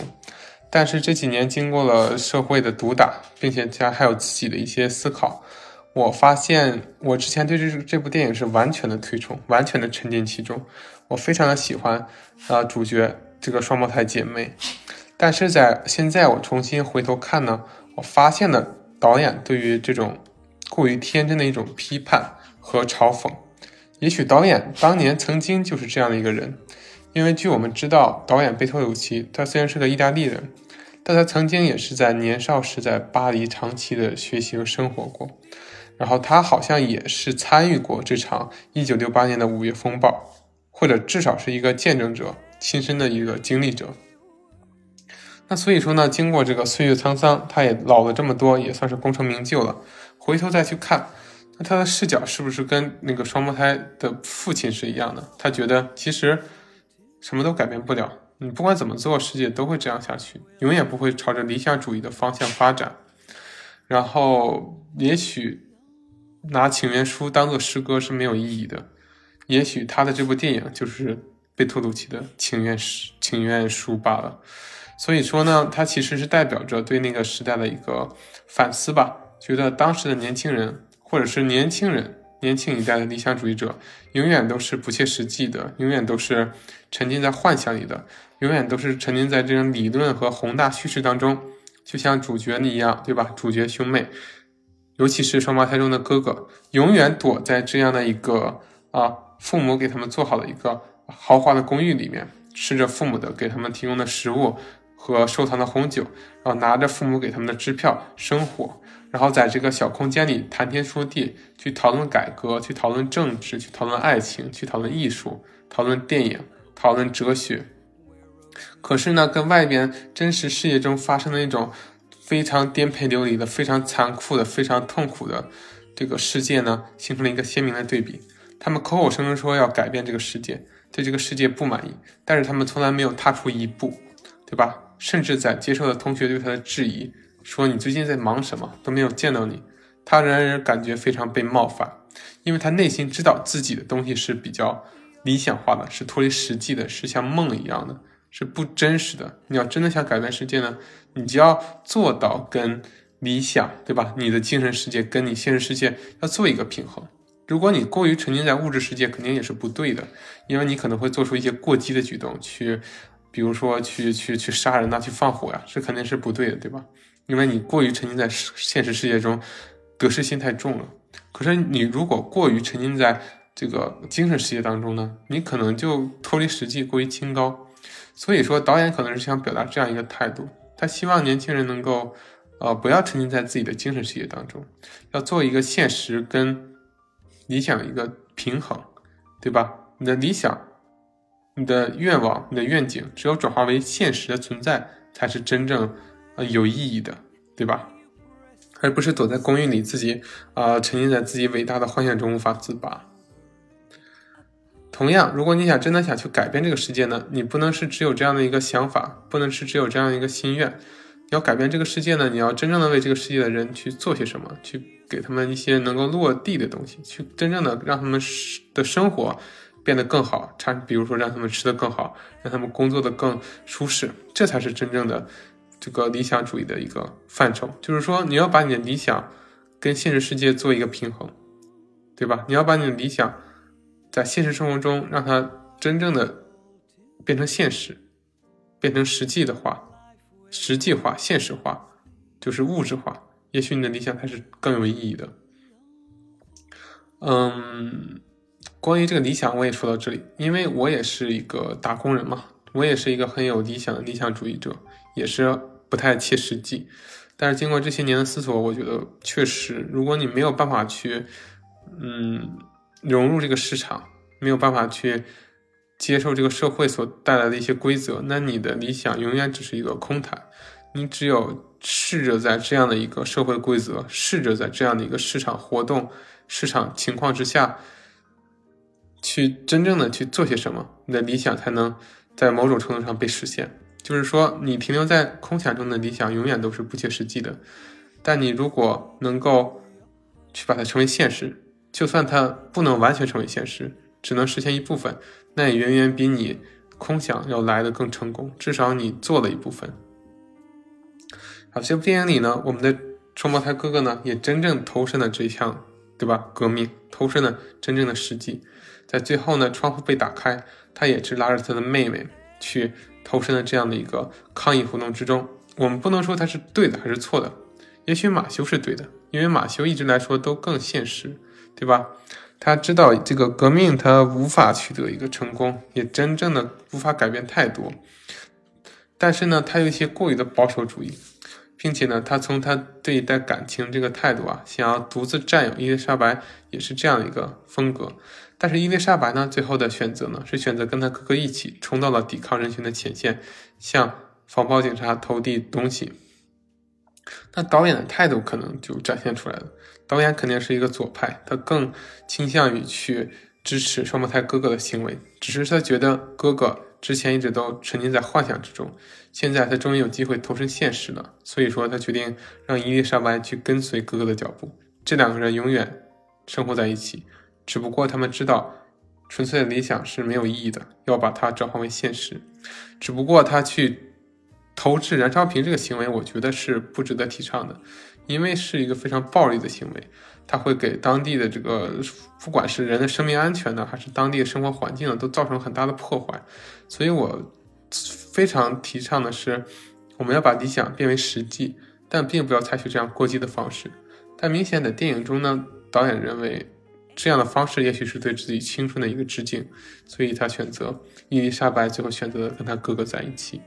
但是这几年经过了社会的毒打，并且加还有自己的一些思考，我发现我之前对这这部电影是完全的推崇，完全的沉浸其中。我非常的喜欢啊主角这个双胞胎姐妹，但是在现在我重新回头看呢，我发现了导演对于这种。过于天真的一种批判和嘲讽，也许导演当年曾经就是这样的一个人，因为据我们知道，导演贝托鲁奇他虽然是个意大利人，但他曾经也是在年少时在巴黎长期的学习和生活过。然后他好像也是参与过这场1968年的五月风暴，或者至少是一个见证者，亲身的一个经历者。那所以说呢，经过这个岁月沧桑，他也老了这么多，也算是功成名就了。回头再去看，那他的视角是不是跟那个双胞胎的父亲是一样的？他觉得其实什么都改变不了，你不管怎么做，世界都会这样下去，永远不会朝着理想主义的方向发展。然后也许拿请愿书当做诗歌是没有意义的，也许他的这部电影就是被托鲁奇的请愿诗请愿书罢了。所以说呢，它其实是代表着对那个时代的一个反思吧。觉得当时的年轻人，或者是年轻人、年轻一代的理想主义者，永远都是不切实际的，永远都是沉浸在幻想里的，永远都是沉浸在这种理论和宏大叙事当中，就像主角一样，对吧？主角兄妹，尤其是双胞胎中的哥哥，永远躲在这样的一个啊，父母给他们做好的一个豪华的公寓里面，吃着父母的给他们提供的食物。和收藏的红酒，然后拿着父母给他们的支票生活，然后在这个小空间里谈天说地，去讨论改革，去讨论政治，去讨论爱情，去讨论艺术，讨论电影，讨论哲学。可是呢，跟外边真实世界中发生的那种非常颠沛流离的、非常残酷的、非常痛苦的这个世界呢，形成了一个鲜明的对比。他们口口声声说要改变这个世界，对这个世界不满意，但是他们从来没有踏出一步，对吧？甚至在接受了同学对他的质疑，说你最近在忙什么，都没有见到你，他仍然感觉非常被冒犯，因为他内心知道自己的东西是比较理想化的，是脱离实际的，是像梦一样的，是不真实的。你要真的想改变世界呢，你就要做到跟理想，对吧？你的精神世界跟你现实世界要做一个平衡。如果你过于沉浸在物质世界，肯定也是不对的，因为你可能会做出一些过激的举动去。比如说去去去杀人呐，去放火呀，这肯定是不对的，对吧？因为你过于沉浸在现实世界中，得失心太重了。可是你如果过于沉浸在这个精神世界当中呢，你可能就脱离实际，过于清高。所以说，导演可能是想表达这样一个态度，他希望年轻人能够，呃，不要沉浸在自己的精神世界当中，要做一个现实跟理想一个平衡，对吧？你的理想。你的愿望、你的愿景，只有转化为现实的存在，才是真正呃有意义的，对吧？而不是躲在公寓里自己啊沉浸在自己伟大的幻想中无法自拔。同样，如果你想真的想去改变这个世界呢，你不能是只有这样的一个想法，不能是只有这样一个心愿。你要改变这个世界呢，你要真正的为这个世界的人去做些什么，去给他们一些能够落地的东西，去真正的让他们的生活。变得更好，差比如说让他们吃得更好，让他们工作的更舒适，这才是真正的这个理想主义的一个范畴。就是说，你要把你的理想跟现实世界做一个平衡，对吧？你要把你的理想在现实生活中让它真正的变成现实，变成实际的话，实际化、现实化，就是物质化。也许你的理想才是更有意义的。嗯。关于这个理想，我也说到这里，因为我也是一个打工人嘛，我也是一个很有理想的理想主义者，也是不太切实际。但是经过这些年的思索，我觉得确实，如果你没有办法去，嗯，融入这个市场，没有办法去接受这个社会所带来的一些规则，那你的理想永远只是一个空谈。你只有试着在这样的一个社会规则，试着在这样的一个市场活动、市场情况之下。去真正的去做些什么，你的理想才能在某种程度上被实现。就是说，你停留在空想中的理想永远都是不切实际的。但你如果能够去把它成为现实，就算它不能完全成为现实，只能实现一部分，那也远远比你空想要来的更成功。至少你做了一部分。好，这部电影里呢，我们的双胞胎哥哥呢，也真正投身了这项，对吧？革命，投身了真正的实际。在最后呢，窗户被打开，他也是拉着他的妹妹去投身了这样的一个抗议活动之中。我们不能说他是对的还是错的，也许马修是对的，因为马修一直来说都更现实，对吧？他知道这个革命他无法取得一个成功，也真正的无法改变太多。但是呢，他有一些过于的保守主义，并且呢，他从他对待感情这个态度啊，想要独自占有伊丽莎白，也是这样一个风格。但是伊丽莎白呢，最后的选择呢，是选择跟他哥哥一起冲到了抵抗人群的前线，向防暴警察投递东西。那导演的态度可能就展现出来了。导演肯定是一个左派，他更倾向于去支持双胞胎哥哥的行为，只是他觉得哥哥之前一直都沉浸在幻想之中，现在他终于有机会投身现实了，所以说他决定让伊丽莎白去跟随哥哥的脚步。这两个人永远生活在一起，只不过他们知道纯粹的理想是没有意义的，要把它转化为现实。只不过他去。投掷燃烧瓶这个行为，我觉得是不值得提倡的，因为是一个非常暴力的行为，它会给当地的这个不管是人的生命安全呢，还是当地的生活环境呢，都造成很大的破坏。所以我非常提倡的是，我们要把理想变为实际，但并不要采取这样过激的方式。但明显的电影中呢，导演认为这样的方式也许是对自己青春的一个致敬，所以他选择伊丽莎白最后选择跟他哥哥在一起。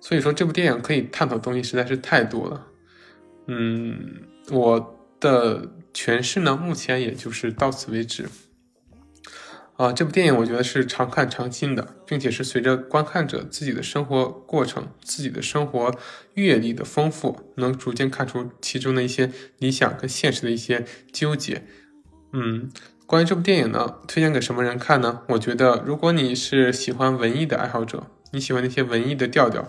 所以说，这部电影可以探讨的东西实在是太多了。嗯，我的诠释呢，目前也就是到此为止。啊，这部电影我觉得是常看常新的，并且是随着观看者自己的生活过程、自己的生活阅历的丰富，能逐渐看出其中的一些理想跟现实的一些纠结。嗯，关于这部电影呢，推荐给什么人看呢？我觉得，如果你是喜欢文艺的爱好者，你喜欢那些文艺的调调。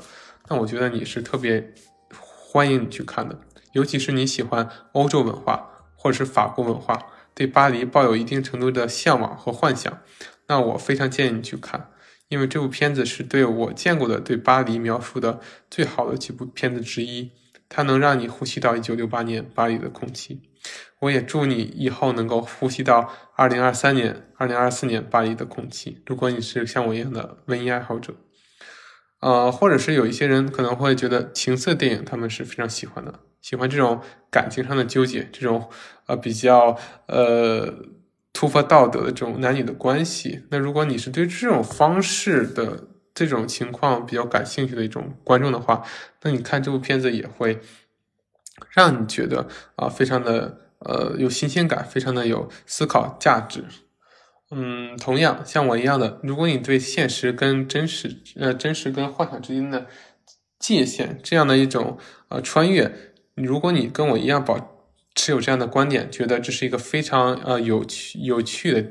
那我觉得你是特别欢迎你去看的，尤其是你喜欢欧洲文化或者是法国文化，对巴黎抱有一定程度的向往和幻想，那我非常建议你去看，因为这部片子是对我见过的对巴黎描述的最好的几部片子之一，它能让你呼吸到1968年巴黎的空气。我也祝你以后能够呼吸到2023年、2024年巴黎的空气。如果你是像我一样的文艺爱好者。呃，或者是有一些人可能会觉得情色电影他们是非常喜欢的，喜欢这种感情上的纠结，这种呃比较呃突破道德的这种男女的关系。那如果你是对这种方式的这种情况比较感兴趣的一种观众的话，那你看这部片子也会让你觉得啊非常的呃有新鲜感，非常的有思考价值。嗯，同样像我一样的，如果你对现实跟真实，呃，真实跟幻想之间的界限这样的一种呃穿越，如果你跟我一样保持有这样的观点，觉得这是一个非常呃有趣有趣的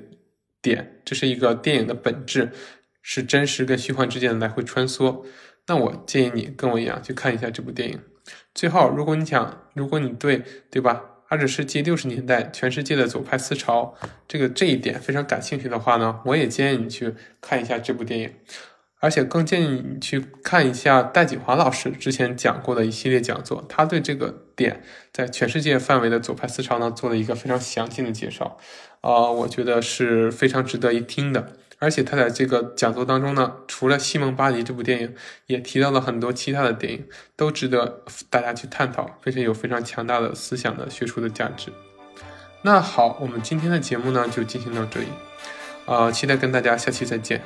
点，这是一个电影的本质，是真实跟虚幻之间的来回穿梭，那我建议你跟我一样去看一下这部电影。最后，如果你想，如果你对对吧？二十世纪六十年代，全世界的左派思潮，这个这一点非常感兴趣的话呢，我也建议你去看一下这部电影，而且更建议你去看一下戴锦华老师之前讲过的一系列讲座，他对这个点在全世界范围的左派思潮呢做了一个非常详细的介绍，啊，我觉得是非常值得一听的。而且他在这个讲座当中呢，除了《西蒙巴黎》这部电影，也提到了很多其他的电影，都值得大家去探讨，非常有非常强大的思想的学术的价值。那好，我们今天的节目呢就进行到这里，啊，期待跟大家下期再见。